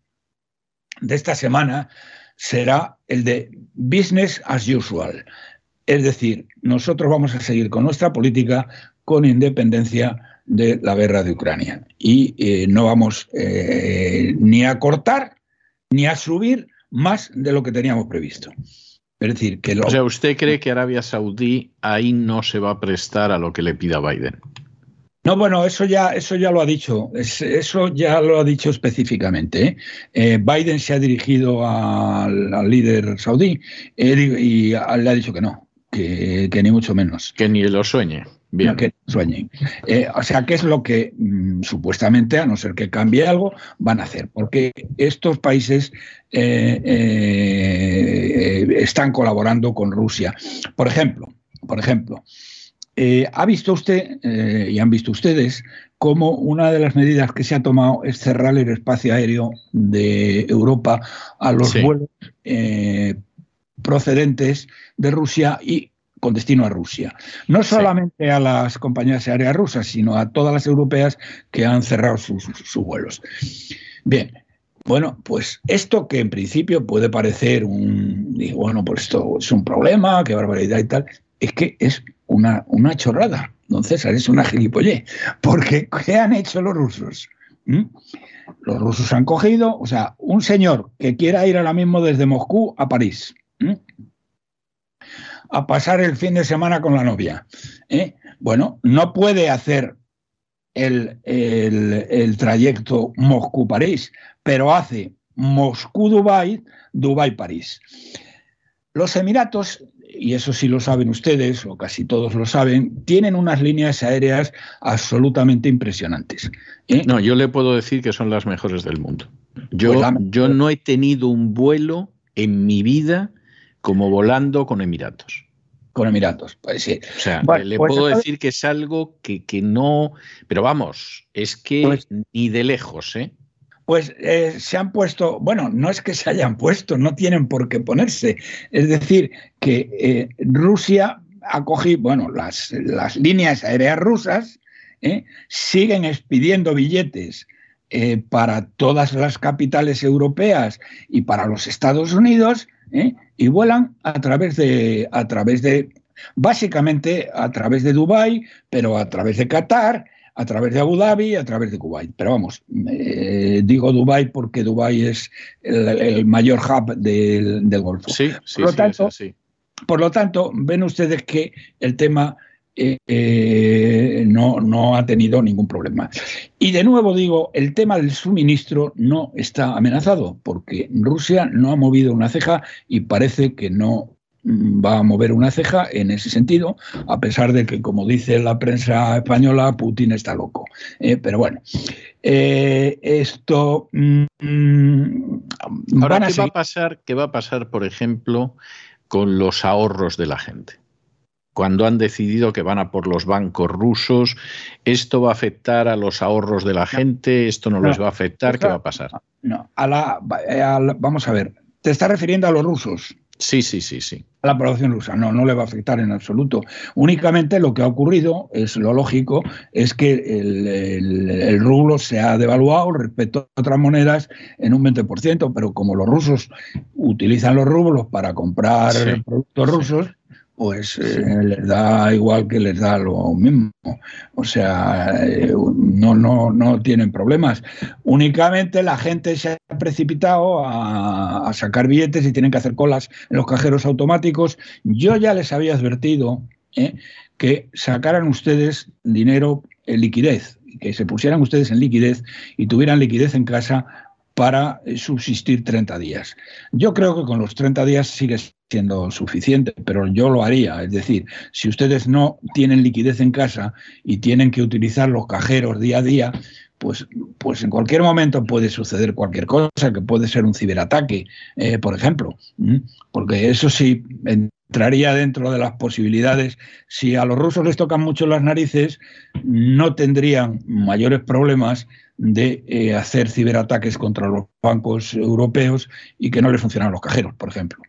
de esta semana será el de business as usual. Es decir, nosotros vamos a seguir con nuestra política con independencia de la guerra de Ucrania. Y eh, no vamos eh, ni a cortar ni a subir más de lo que teníamos previsto. Es decir, que O sea, ¿usted cree que Arabia Saudí ahí no se va a prestar a lo que le pida Biden? No, bueno, eso ya, eso ya lo ha dicho, eso ya lo ha dicho específicamente. ¿eh? Eh, Biden se ha dirigido al, líder saudí eh, y le ha dicho que no, que, ni mucho menos. Que ni lo sueñe. Bien. que sueñen. o sea, ¿qué es lo que mm, supuestamente, a no ser que cambie algo, van a hacer? Porque estos países están colaborando con Rusia. Por ejemplo, por ejemplo, eh, ¿Ha visto usted eh, y han visto ustedes cómo una de las medidas que se ha tomado es cerrar el espacio aéreo de Europa a los vuelos eh, procedentes de Rusia y con destino a Rusia? No solamente a las compañías aéreas rusas, sino a todas las europeas que han cerrado sus, vuelos. Bien, bueno, pues esto que en principio puede parecer un, bueno, pues esto es un problema, qué barbaridad y tal, es que es una, una chorrada, don César, es una gilipollez. Porque, ¿qué han hecho los rusos? ¿Mm? Los rusos han cogido, o sea, un señor que quiera ir ahora mismo desde Moscú a París, ¿Mm? a pasar el fin de semana con la novia. ¿eh? Bueno, no puede hacer el, el trayecto Moscú-París, pero hace Moscú-Dubái, Dubái-París. Los Emiratos y eso sí lo saben ustedes, o casi todos lo saben, tienen unas líneas aéreas absolutamente impresionantes. ¿eh? No, yo le puedo decir que son las mejores del mundo. Yo, pues yo no he tenido un vuelo en mi vida como volando con Emiratos. Con Emiratos, pues sí. O sea, le pues puedo decir que es algo que, que, no. Pero vamos, es que pues ni de lejos, ¿eh? Pues eh, se han puesto, bueno, no es que se hayan puesto, no tienen por qué ponerse. Es decir, que eh, Rusia ha cogido, bueno, las, líneas aéreas rusas eh, siguen expidiendo billetes para todas las capitales europeas y para los Estados Unidos y vuelan a través de, a través de, básicamente a través de Dubái, pero a través de Qatar a través de Abu Dhabi, a través de Kuwait. Pero vamos, eh, digo Dubai porque Dubai es el, mayor hub del, Golfo. Sí, sí, por lo tanto, Por lo tanto, ven ustedes que el tema eh, eh, no, no ha tenido ningún problema. Y de nuevo digo, el tema del suministro no está amenazado porque Rusia no ha movido una ceja y parece que no va a mover una ceja en ese sentido, a pesar de que, como dice la prensa española, Putin está loco. Eh, pero bueno, eh, esto... Mm, Ahora, ¿qué, va a pasar, ¿qué va a pasar, por ejemplo, con los ahorros de la gente? Cuando han decidido que van a por los bancos rusos, ¿esto va a afectar a los ahorros de la gente? ¿Esto no, les va a afectar? ¿Qué va a pasar? No, a la, vamos a ver, te estás refiriendo a los rusos. Sí, sí, sí, sí. A la población rusa no, no le va a afectar en absoluto. Únicamente lo que ha ocurrido, es lo lógico, es que el, rublo se ha devaluado respecto a otras monedas en un 20%, pero como los rusos utilizan los rublos para comprar productos rusos, pues eh, les da igual que les da lo mismo. O sea, eh, no, no, no tienen problemas. Únicamente la gente se ha precipitado a, sacar billetes y tienen que hacer colas en los cajeros automáticos. Yo ya les había advertido eh, que sacaran ustedes dinero en liquidez, que se pusieran ustedes en liquidez y tuvieran liquidez en casa para subsistir 30 días. Yo creo que con los 30 días sigue siendo suficiente, pero yo lo haría. Es decir, si ustedes no tienen liquidez en casa y tienen que utilizar los cajeros día a día, pues, pues en cualquier momento puede suceder cualquier cosa, que puede ser un ciberataque, eh, por ejemplo. Porque eso sí entraría dentro de las posibilidades. Si a los rusos les tocan mucho las narices, no tendrían mayores problemas de eh, hacer ciberataques contra los bancos europeos y que no les funcionan los cajeros, por ejemplo.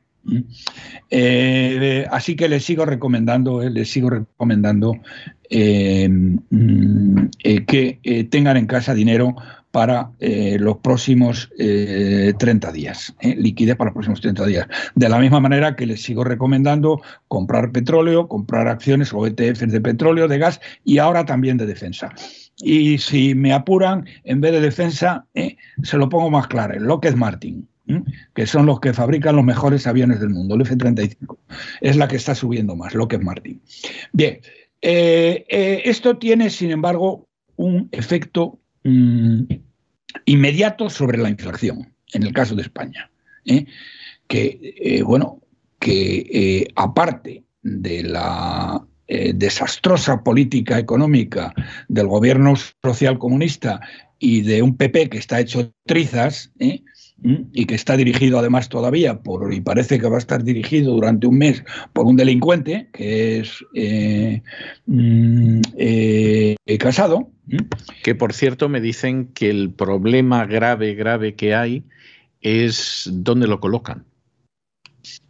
Eh, así que les sigo recomendando, eh, les sigo recomendando mm, que tengan en casa dinero para los próximos 30 días, liquidez para los próximos 30 días. De la misma manera que les sigo recomendando comprar petróleo, comprar acciones o ETFs de petróleo, de gas y ahora también de defensa. Y si me apuran, en vez de defensa, eh, se lo pongo más claro, Lockheed Martin, que son los que fabrican los mejores aviones del mundo, el F-35. Es la que está subiendo más, Lockheed Martin. Bien, Eh, eh, esto tiene, sin embargo, un efecto mm, inmediato sobre la inflación, en el caso de España. Que, bueno, que aparte de la desastrosa política económica del gobierno social comunista y de un PP que está hecho trizas, y que está dirigido además todavía por, y parece que va a estar dirigido durante un mes por un delincuente que es eh, mm, eh, casado. Que por cierto me dicen que el problema grave, grave que hay es dónde lo colocan.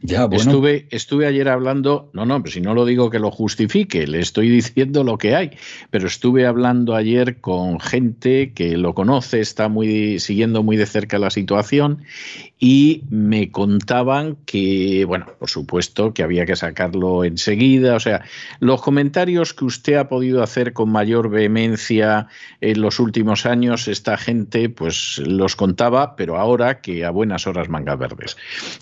Estuve, estuve ayer hablando, no, no, si no lo digo que lo justifique, le estoy diciendo lo que hay, pero estuve hablando ayer con gente que lo conoce, está muy siguiendo muy de cerca la situación y me contaban que, bueno, por supuesto que había que sacarlo enseguida, o sea, los comentarios que usted ha podido hacer con mayor vehemencia en los últimos años, esta gente pues los contaba, pero ahora que a buenas horas mangas verdes.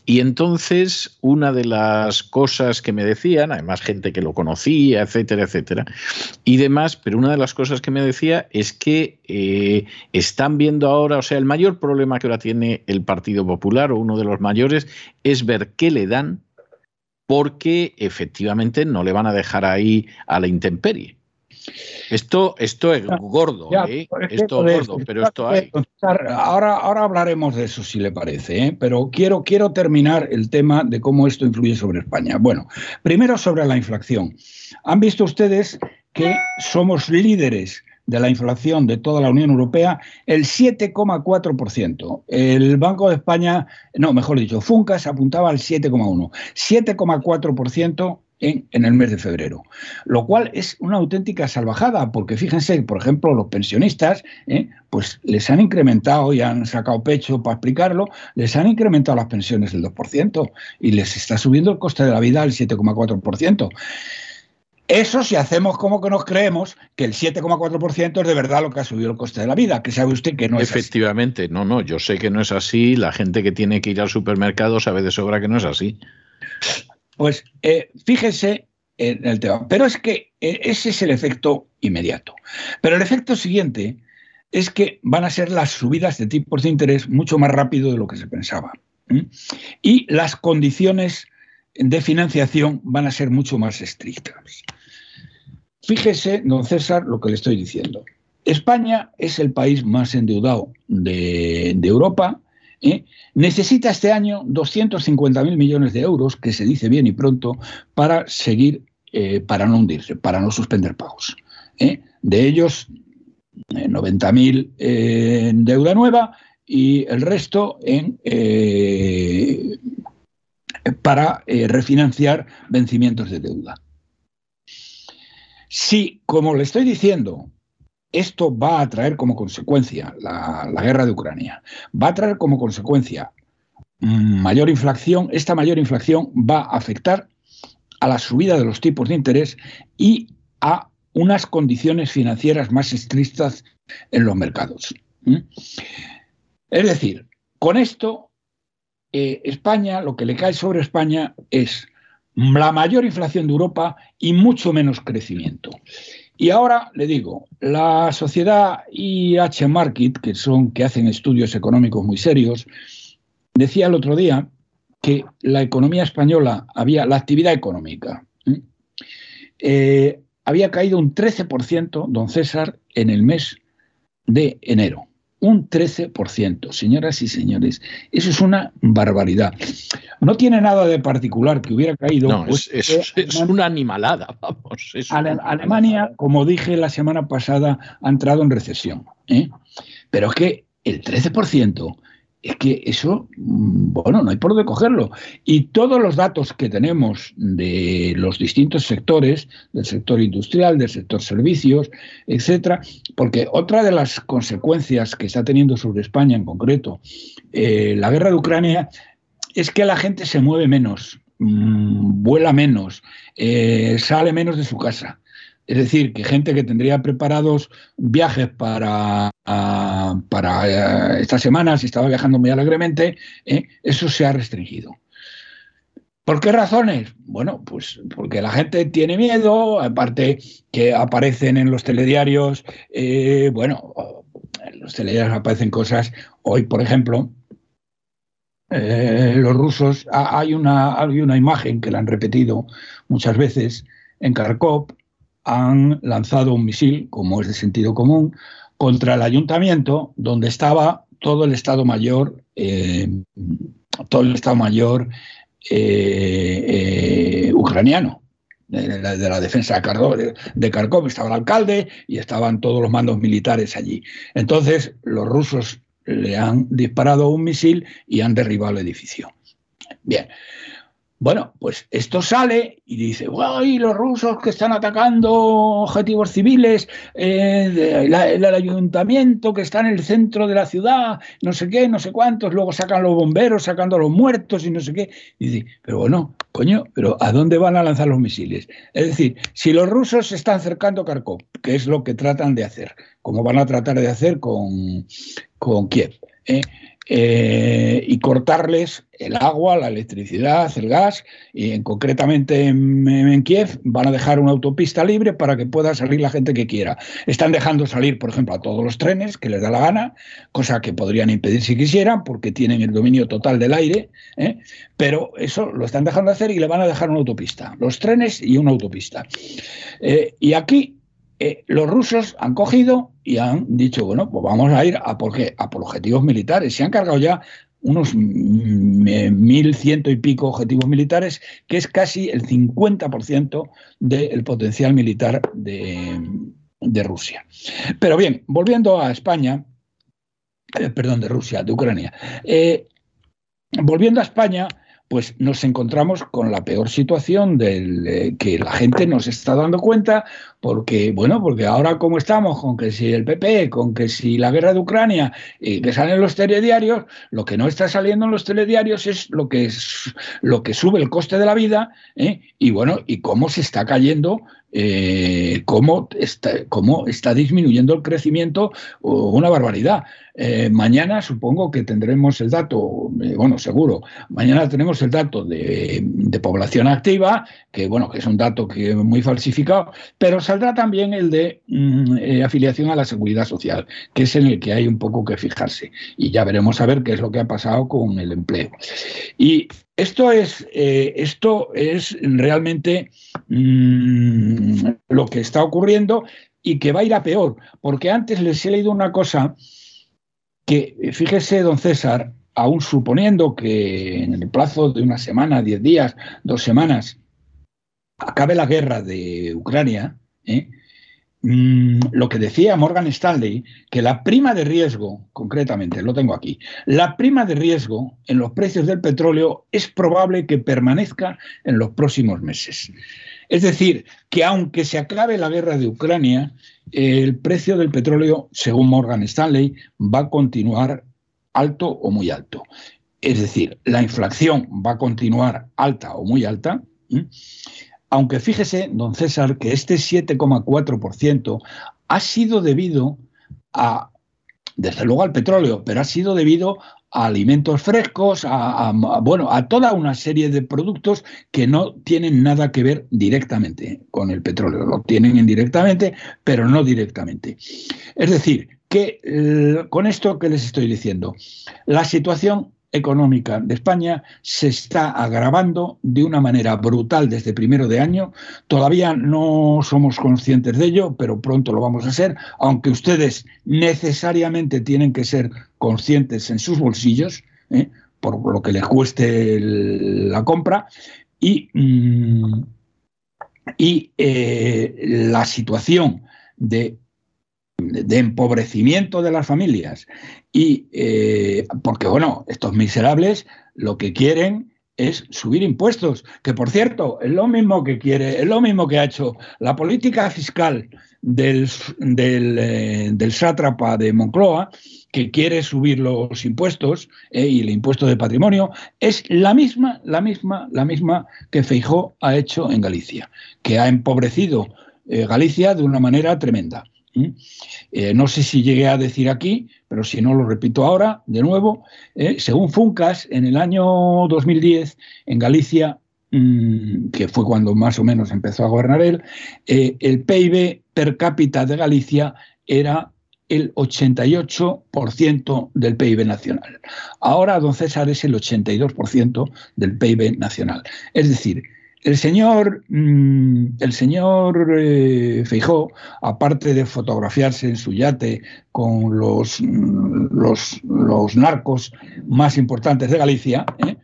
Y entonces, una de las cosas que me decían, además gente que lo conocía, etcétera, etcétera, y demás, pero una de las cosas que me decía es que eh, están viendo ahora, o sea, el mayor problema que ahora tiene el Partido Popular, o uno de los mayores, es ver qué le dan porque efectivamente no le van a dejar ahí a la intemperie. Esto, esto es gordo, ¿eh? esto es gordo, pero esto hay. Ahora, ahora hablaremos de eso, si le parece, ¿eh? pero quiero, quiero terminar el tema de cómo esto influye sobre España. Bueno, primero sobre la inflación. Han visto ustedes que somos líderes de la inflación de toda la Unión Europea el 7,4%. El Banco de España, no, mejor dicho, Funcas apuntaba al 7,1%. 7,4% en, el mes de febrero. Lo cual es una auténtica salvajada, porque fíjense, por ejemplo, los pensionistas, ¿eh? pues les han incrementado y han sacado pecho para explicarlo, les han incrementado las pensiones del 2% y les está subiendo el coste de la vida al 7,4%. Eso si hacemos como que nos creemos que el 7,4% es de verdad lo que ha subido el coste de la vida, que sabe usted que no es Efectivamente, no, no, yo sé que no es así, la gente que tiene que ir al supermercado sabe de sobra que no es así. Pues eh, fíjese en el tema, pero es que eh, ese es el efecto inmediato. Pero el efecto siguiente es que van a ser las subidas de tipos de interés mucho más rápido de lo que se pensaba. Y las condiciones de financiación van a ser mucho más estrictas. Fíjese, don César, lo que le estoy diciendo. España es el país más endeudado de, Europa. ¿Eh? Necesita este año 250.000 millones de euros, que se dice bien y pronto, para seguir, eh, para no hundirse, para no suspender pagos. ¿eh? De ellos, 90.000 en deuda nueva y el resto en para refinanciar vencimientos de deuda. Si, como le estoy diciendo, esto va a traer como consecuencia la, guerra de Ucrania, va a traer como consecuencia mayor inflación, esta mayor inflación va a afectar a la subida de los tipos de interés y a unas condiciones financieras más estrictas en los mercados. Es decir, con esto, eh, España, lo que le cae sobre España es la mayor inflación de Europa y mucho menos crecimiento. Y ahora le digo, la sociedad IH Market, que son que hacen estudios económicos muy serios, decía el otro día que la economía española había, la actividad económica, eh, había caído un 13%, don César, en el mes de enero un 13%. Señoras y señores, eso es una barbaridad. No tiene nada de particular que hubiera caído. No, pues, es, una animalada, vamos. Alemania, como dije la semana pasada, ha entrado en recesión. ¿eh? Pero es que el 13% es que eso, mm, bueno, no hay por dónde cogerlo. Y todos los datos que tenemos de los distintos sectores, del sector industrial, del sector servicios, etcétera, porque otra de las consecuencias que está teniendo sobre España en concreto eh, la guerra de Ucrania es que la gente se mueve menos, mm, vuela menos, eh, sale menos de su casa. Es decir, que gente que tendría preparados viajes para, para eh, esta estaba viajando muy alegremente, eh, eso se ha restringido. ¿Por qué razones? Bueno, pues porque la gente tiene miedo, aparte que aparecen en los telediarios, eh, bueno, en los telediarios aparecen cosas, hoy por ejemplo, los rusos, hay una, hay una imagen que la han repetido muchas veces, en Kharkov han lanzado un misil, como es de sentido común, contra el ayuntamiento donde estaba todo el Estado Mayor, eh, todo el Estado Mayor eh, eh, ucraniano, de la, defensa de Kharkov, estaba el alcalde y estaban todos los mandos militares allí. Entonces los rusos le han disparado un misil y han derribado el edificio. Bien, bueno, pues esto sale y dice, ¡ay, los rusos que están atacando objetivos civiles, eh, el ayuntamiento que está en el centro de la ciudad, no sé qué, no sé cuántos, luego sacan los bomberos sacando a los muertos y no sé qué. Y dice, pero bueno, coño, pero ¿a dónde van a lanzar los misiles? Es decir, si los rusos se están acercando a Kharkov, que es lo que tratan de hacer, como van a tratar de hacer con, con Kiev, ¿eh? Eh, y cortarles el agua, la electricidad, el gas, y en, concretamente en, Kiev van a dejar una autopista libre para que pueda salir la gente que quiera. Están dejando salir, por ejemplo, a todos los trenes que les da la gana, cosa que podrían impedir si quisieran, porque tienen el dominio total del aire, ¿eh? pero eso lo están dejando hacer y le van a dejar una autopista, los trenes y una autopista. Eh, y aquí eh, los rusos han cogido y han dicho, bueno, pues vamos a ir a por, a por objetivos militares. Se han cargado ya unos mil ciento y pico objetivos militares, que es casi el 50% del potencial militar de, Rusia. Pero bien, volviendo a España, eh, perdón, de Rusia, de Ucrania. Eh, volviendo a España, pues nos encontramos con la peor situación del eh, que la gente nos está dando cuenta, porque, bueno, porque ahora como estamos con que si el PP, con que si la guerra de Ucrania, y que salen los telediarios, lo que no está saliendo en los telediarios es lo que, es, lo que sube el coste de la vida, ¿eh? y bueno, y cómo se está cayendo eh, cómo, está, disminuyendo el crecimiento, una barbaridad. Eh, mañana supongo que tendremos el dato, eh, bueno, seguro, mañana tenemos el dato de, población activa, que bueno, que es un dato que muy falsificado, pero saldrá también el de mm, afiliación a la seguridad social, que es en el que hay un poco que fijarse. Y ya veremos a ver qué es lo que ha pasado con el empleo. Y esto es, esto es realmente mm, lo que está ocurriendo y que va a ir a peor, porque antes les he leído una cosa que, fíjese, don César, aún suponiendo que en el plazo de una semana, diez días, dos semanas, acabe la guerra de Ucrania, ¿eh? Mm, lo que decía Morgan Stanley, que la prima de riesgo, concretamente, lo tengo aquí, la prima de riesgo en los precios del petróleo es probable que permanezca en los próximos meses. Es decir, que aunque se acabe la guerra de Ucrania, el precio del petróleo, según Morgan Stanley, va a continuar alto o muy alto. Es decir, la inflación va a continuar alta o muy alta. Aunque fíjese, don César, que este 7,4% ha sido debido a, desde luego al petróleo, pero ha sido debido a alimentos frescos, a, bueno, a toda una serie de productos que no tienen nada que ver directamente con el petróleo. Lo tienen indirectamente, pero no directamente. Es decir, que eh, con esto que les estoy diciendo, la situación económica de España se está agravando de una manera brutal desde primero de año. Todavía no somos conscientes de ello, pero pronto lo vamos a ser, aunque ustedes necesariamente tienen que ser conscientes en sus bolsillos, ¿eh? por lo que les cueste la compra. Y, mm, y eh, la situación de de empobrecimiento de las familias y eh, porque bueno estos miserables lo que quieren es subir impuestos que por cierto es lo mismo que quiere es lo mismo que ha hecho la política fiscal del, del, eh, sátrapa de Moncloa que quiere subir los impuestos eh, y el impuesto de patrimonio es la misma la misma la misma que Feijó ha hecho en Galicia que ha empobrecido Galicia de una manera tremenda. Eh, no sé si llegué a decir aquí, pero si no lo repito ahora, de nuevo, eh, según Funcas, en el año 2010 en Galicia mm, que fue cuando más o menos empezó a gobernar él, eh, el PIB per cápita de Galicia era el 88% del PIB nacional. Ahora, don César, es el 82% del PIB nacional. Es decir, el señor, mm, el señor eh, Feijó, aparte de fotografiarse en su yate con los, mm, los, narcos más importantes de Galicia, ¿eh?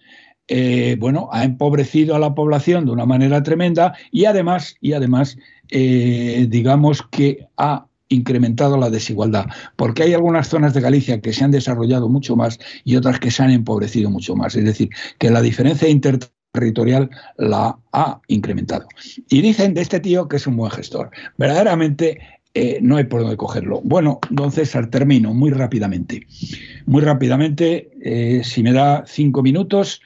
Eh, bueno, ha empobrecido a la población de una manera tremenda y además, y además digamos que ha incrementado la desigualdad, porque hay algunas zonas de Galicia que se han desarrollado mucho más y otras que se han empobrecido mucho más. Es decir, que la diferencia inter territorial la ha incrementado. Y dicen de este tío que es un buen gestor. Verdaderamente eh, no hay por dónde cogerlo. Bueno, don César, termino muy rápidamente. Muy rápidamente, eh, si me da cinco minutos.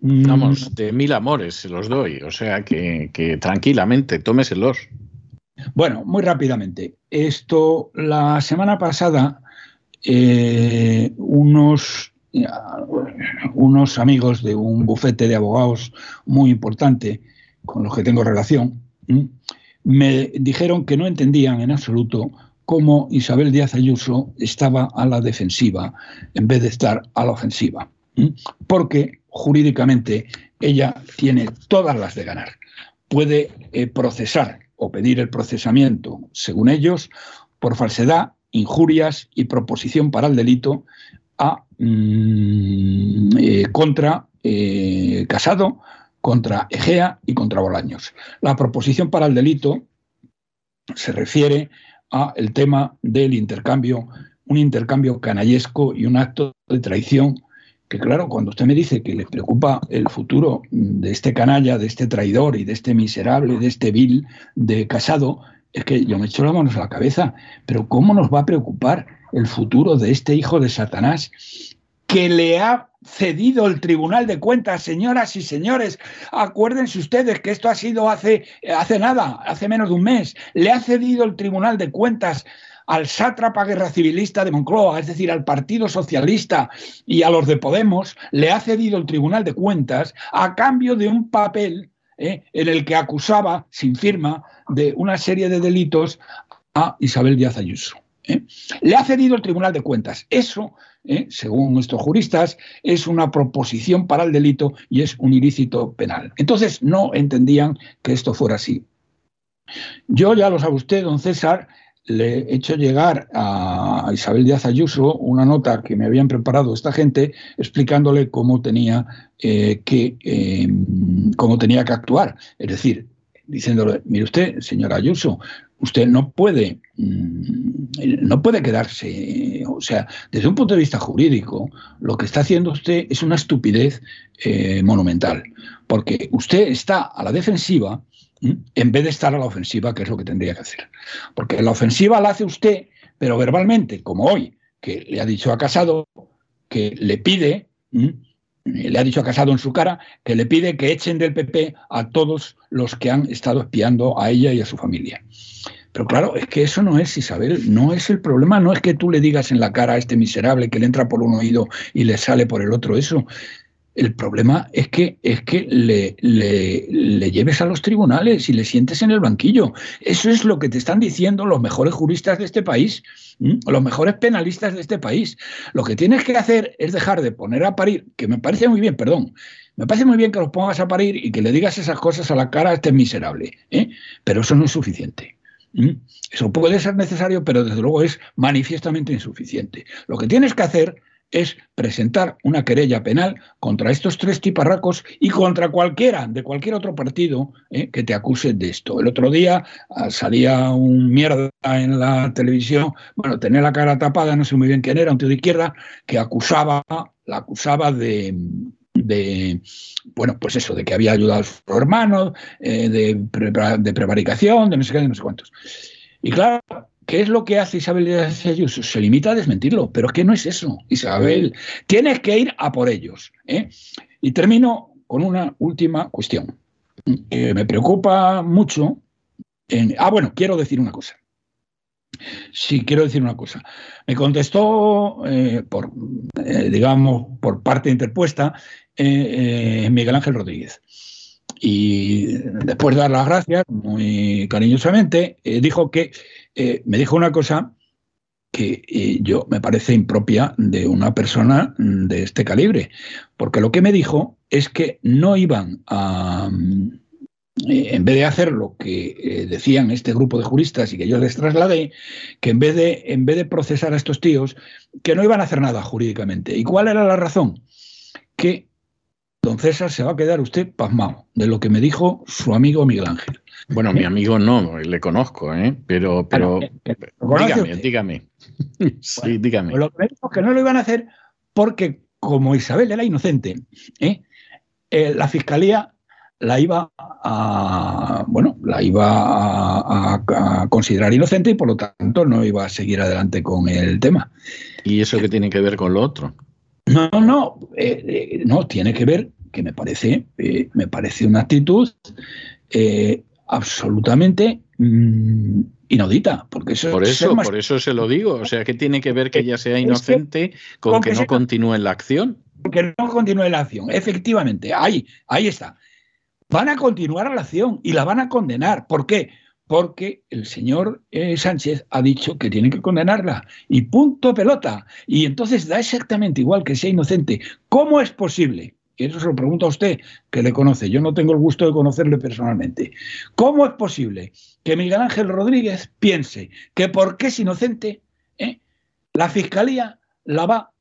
Mm, Vamos, de mil amores se los doy, o sea que, que tranquilamente, tómeselos. Bueno, muy rápidamente. Esto, la semana pasada, eh, unos unos amigos de un bufete de abogados muy importante con los que tengo relación, me dijeron que no entendían en absoluto cómo Isabel Díaz Ayuso estaba a la defensiva en vez de estar a la ofensiva. Porque jurídicamente ella tiene todas las de ganar. Puede eh, procesar o pedir el procesamiento, según ellos, por falsedad, injurias y proposición para el delito Mm, eh, contra eh, Casado, contra Egea y contra Bolaños. La proposición para el delito se refiere a el tema del intercambio, un intercambio canallesco y un acto de traición que claro, cuando usted me dice que le preocupa el futuro de este canalla, de este traidor y de este miserable, de este vil de Casado, es que yo me echo las manos a la cabeza, pero ¿cómo nos va a preocupar el futuro de este hijo de Satanás que le ha cedido el Tribunal de Cuentas, señoras y señores. Acuérdense ustedes que esto ha sido hace, hace nada, hace menos de un mes. Le ha cedido el Tribunal de Cuentas al sátrapa guerra civilista de Moncloa, es decir, al Partido Socialista y a los de Podemos, le ha cedido el Tribunal de Cuentas a cambio de un papel eh, en el que acusaba, sin firma, de una serie de delitos a Isabel Díaz Ayuso. ¿Eh? Le ha cedido el Tribunal de Cuentas. Eso, ¿eh? según nuestros juristas, es una proposición para el delito y es un ilícito penal. Entonces no entendían que esto fuera así. Yo ya lo sabe usted, don César, le he hecho llegar a Isabel Díaz Ayuso una nota que me habían preparado esta gente explicándole cómo tenía, eh, que, cómo tenía que actuar. Es decir, diciéndole, mire usted, señora Ayuso, usted no puede, mm, no puede quedarse, o sea, desde un punto de vista jurídico, lo que está haciendo usted es una estupidez eh, monumental, porque usted está a la defensiva en vez de estar a la ofensiva, que es lo que tendría que hacer. Porque la ofensiva la hace usted, pero verbalmente, como hoy, que le ha dicho a Casado que le pide le ha dicho a Casado en su cara que le pide que echen del PP a todos los que han estado espiando a ella y a su familia. Pero claro, es que eso no es, Isabel, no es el problema, no es que tú le digas en la cara a este miserable que le entra por un oído y le sale por el otro eso. El problema es que, es que le, le, lleves a los tribunales y le sientes en el banquillo. Eso es lo que te están diciendo los mejores juristas de este país, los mejores penalistas de este país. Lo que tienes que hacer es dejar de poner a parir, que me parece muy bien, perdón, me parece muy bien que los pongas a parir y que le digas esas cosas a la cara a este miserable, ¿eh? pero eso no es suficiente. Eso puede ser necesario, pero desde luego es manifiestamente insuficiente. Lo que tienes que hacer es presentar una querella penal contra estos tres tiparracos y contra cualquiera de cualquier otro partido eh, que te acuse de esto. El otro día ah, salía un mierda en la televisión, bueno, tenía la cara tapada, no sé muy bien quién era, un tío de izquierda, que acusaba, la acusaba de, bueno, pues eso, de que había ayudado a su hermano, eh, de, de prevaricación, de no sé qué, de no sé cuántos. Y claro, ¿Qué es lo que hace Isabel Díaz Ayuso? Se limita a desmentirlo, pero es que no es eso, Isabel. Tienes que ir a por ellos. ¿eh? Y termino con una última cuestión que me preocupa mucho. ah, bueno, quiero decir una cosa. Sí, quiero decir una cosa. Me contestó, eh, por, eh, digamos, por parte interpuesta, Miguel Ángel Rodríguez. y después de dar las gracias muy cariñosamente, eh, dijo que eh, me dijo una cosa que eh, yo me parece impropia de una persona de este calibre, porque lo que me dijo es que no iban a, en vez de hacer lo que decían este grupo de juristas y que yo les trasladé, que en vez, de, en vez de procesar a estos tíos, que no iban a hacer nada jurídicamente. ¿Y cuál era la razón? Que don César se va a quedar usted pasmado de lo que me dijo su amigo Miguel Ángel. Bueno, mi amigo no, le conozco, ¿eh? pero, pero dígame, dígame. sí, dígame. Lo que me dijo que no lo iban a hacer porque como Isabel era inocente, ¿eh? Eh, la fiscalía la iba a bueno, la iba a, considerar inocente y por lo tanto no iba a seguir adelante con el tema. ¿Y eso qué tiene que ver con lo otro? No, no, eh, no, tiene que ver que me parece, me parece una actitud absolutamente mm, inaudita. Porque eso por eso, por eso se lo digo. O sea, ¿qué tiene que ver que ella sea inocente con, que, no continúe la acción? Que no continúe la acción, efectivamente. Ahí, ahí está. Van a continuar la acción y la van a condenar. ¿Por qué? Porque el señor eh, Sánchez ha dicho que tiene que condenarla. Y punto pelota. Y entonces da exactamente igual que sea inocente. ¿Cómo es posible? Y eso se lo pregunto a usted, que le conoce. Yo no tengo el gusto de conocerle personalmente. ¿Cómo es posible que Miguel Ángel Rodríguez piense que porque es inocente, eh, la fiscalía la va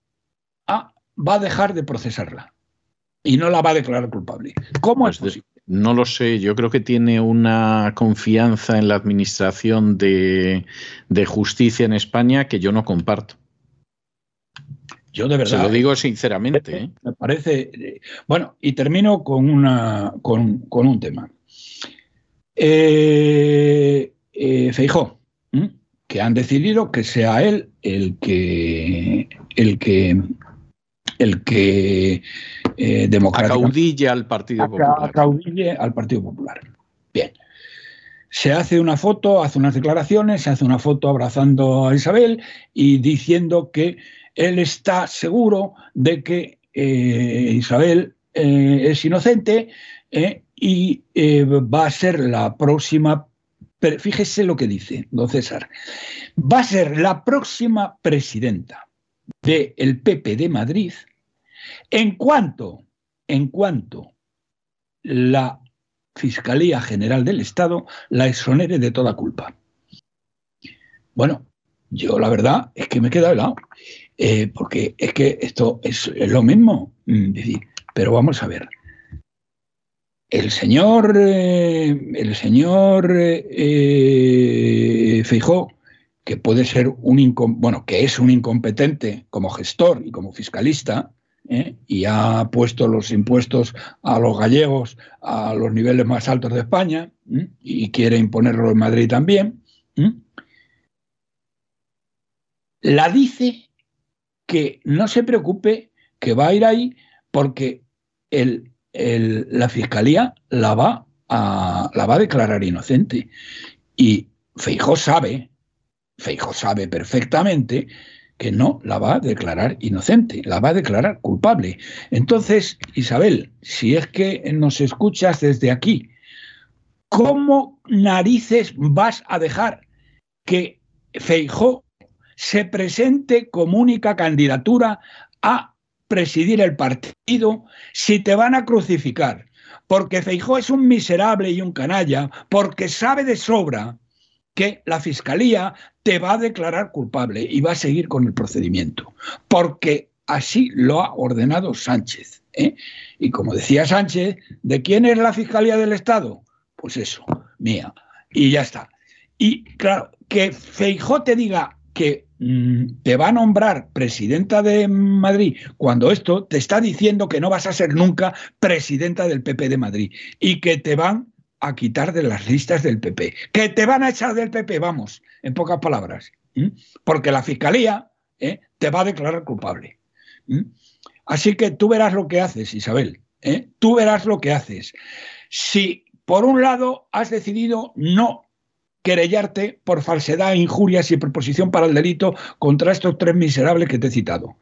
a, va a dejar de procesarla y no la va a declarar culpable? ¿Cómo es pues posible? No lo sé, yo creo que tiene una confianza en la administración de justicia en España que yo no comparto. Yo de verdad. Se lo digo sinceramente. ¿eh? Me parece. Bueno, y termino con, una, con, un tema. Eh, eh Feijó, que han decidido que sea él el que. el que. el que. Eh, acaudille al Partido Popular. Acaudille al Partido Popular. Bien. Se hace una foto, hace unas declaraciones, se hace una foto abrazando a Isabel y diciendo que él está seguro de que eh, Isabel eh, es inocente eh, y va a ser la próxima, fíjese lo que dice don César, va a ser la próxima presidenta del PP de Madrid en cuanto, en cuanto la Fiscalía General del Estado la exonere de toda culpa. Bueno, yo la verdad es que me he quedado helado. Eh, porque es que esto es, lo mismo. Mm, pero vamos a ver. El señor, eh, el señor eh, que puede ser un bueno, que es un incompetente como gestor y como fiscalista, y ha puesto los impuestos a los gallegos a los niveles más altos de España y quiere imponerlo en Madrid también, la dice que no se preocupe, que va a ir ahí porque la fiscalía la va, a, la va a declarar inocente. Y Feijó sabe, Feijó sabe perfectamente que no la va a declarar inocente, la va a declarar culpable. Entonces, Isabel, si es que nos escuchas desde aquí, ¿cómo narices vas a dejar que Feijó se presente como única candidatura a presidir el partido si te van a crucificar. Porque Feijó es un miserable y un canalla, porque sabe de sobra que la fiscalía te va a declarar culpable y va a seguir con el procedimiento. Porque así lo ha ordenado Sánchez. ¿eh? Y como decía Sánchez, ¿de quién es la fiscalía del Estado? Pues eso, mía. Y ya está. Y claro, que Feijó te diga que Mm, te va a nombrar presidenta de Madrid cuando esto te está diciendo que no vas a ser nunca presidenta del PP de Madrid y que te van a quitar de las listas del PP, que te van a echar del PP, vamos, en pocas palabras, porque la fiscalía ¿eh? te va a declarar culpable. Así que tú verás lo que haces, Isabel, ¿eh? tú verás lo que haces. Si por un lado has decidido no querellarte por falsedad, injurias y proposición para el delito contra estos tres miserables que te he citado.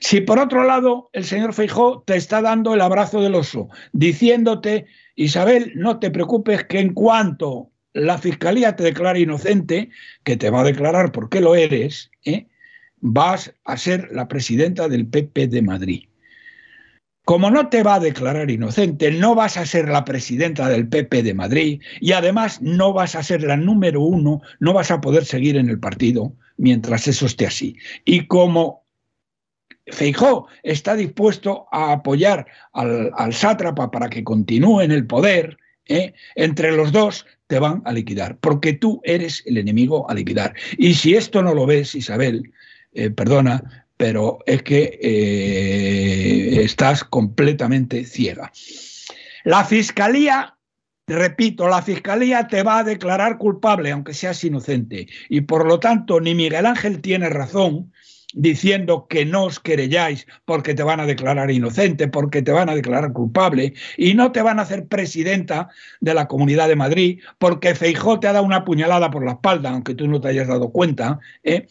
Si por otro lado el señor Feijó te está dando el abrazo del oso, diciéndote, Isabel, no te preocupes que en cuanto la fiscalía te declare inocente, que te va a declarar porque lo eres, ¿eh? vas a ser la presidenta del PP de Madrid. Como no te va a declarar inocente, no vas a ser la presidenta del PP de Madrid y además no vas a ser la número uno, no vas a poder seguir en el partido mientras eso esté así. Y como Feijó está dispuesto a apoyar al, sátrapa para que continúe en el poder, ¿eh? entre los dos te van a liquidar, porque tú eres el enemigo a liquidar. Y si esto no lo ves, Isabel, eh, perdona, pero es que eh, estás completamente ciega. La fiscalía, repito, la fiscalía te va a declarar culpable, aunque seas inocente, y por lo tanto ni Miguel Ángel tiene razón diciendo que no os querelláis porque te van a declarar inocente, porque te van a declarar culpable y no te van a hacer presidenta de la Comunidad de Madrid porque Feijó te ha dado una puñalada por la espalda, aunque tú no te hayas dado cuenta. ¿eh?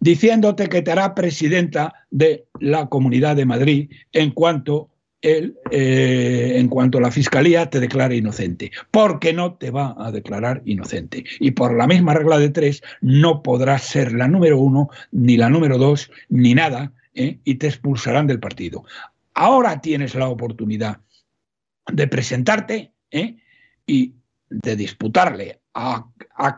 diciéndote que te hará presidenta de la Comunidad de Madrid en cuanto él, eh, en cuanto la Fiscalía te declare inocente, porque no te va a declarar inocente. Y por la misma regla de tres, no podrás ser la número uno, ni la número dos, ni nada, ¿eh? y te expulsarán del partido. Ahora tienes la oportunidad de presentarte ¿eh? y de disputarle a,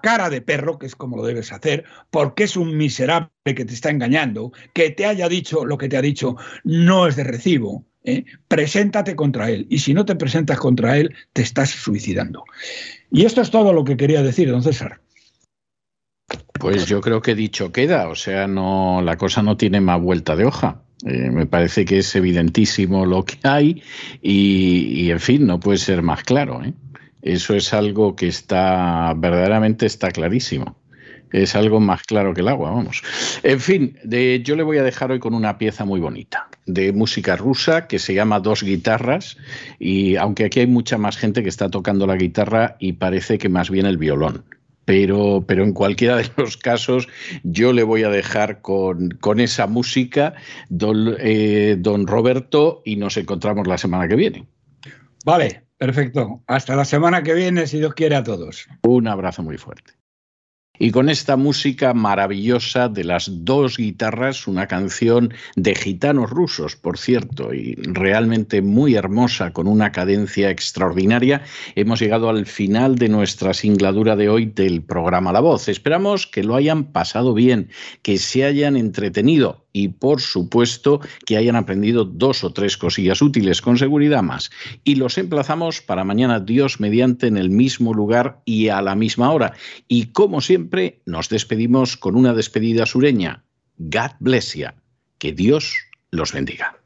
cara de perro, que es como lo debes hacer, porque es un miserable que te está engañando, que te haya dicho lo que te ha dicho no es de recibo. ¿Eh? Preséntate contra él. Y si no te presentas contra él, te estás suicidando. Y esto es todo lo que quería decir, don César. Pues yo creo que dicho queda, o sea, no, la cosa no tiene más vuelta de hoja. Eh, me parece que es evidentísimo lo que hay y, en fin, no puede ser más claro. ¿eh? Eso es algo que está, verdaderamente está clarísimo. Es algo más claro que el agua, vamos. En fin, de, yo le voy a dejar hoy con una pieza muy bonita de música rusa que se llama Dos Guitarras y aunque aquí hay mucha más gente que está tocando la guitarra y parece que más bien el violón. Pero, pero, en cualquiera de los casos yo le voy a dejar con, con esa música, don, eh, don Roberto, y nos encontramos la semana que viene. Vale, Perfecto. Hasta la semana que viene, si Dios quiere a todos. Un abrazo muy fuerte. Y con esta música maravillosa de las dos guitarras, una canción de gitanos rusos, por cierto, y realmente muy hermosa, con una cadencia extraordinaria, hemos llegado al final de nuestra singladura de hoy del programa La Voz. Esperamos que lo hayan pasado bien, que se hayan entretenido y por supuesto que hayan aprendido dos o tres cosillas útiles con seguridad más. Y los emplazamos para mañana Dios mediante en el mismo lugar y a la misma hora. Y como siempre nos despedimos con una despedida sureña. God bless you. Que Dios los bendiga.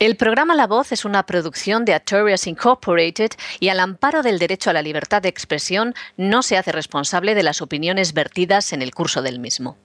El programa La Voz es una producción de Artorias Incorporated y al amparo del derecho a la libertad de expresión no se hace responsable de las opiniones vertidas en el curso del mismo.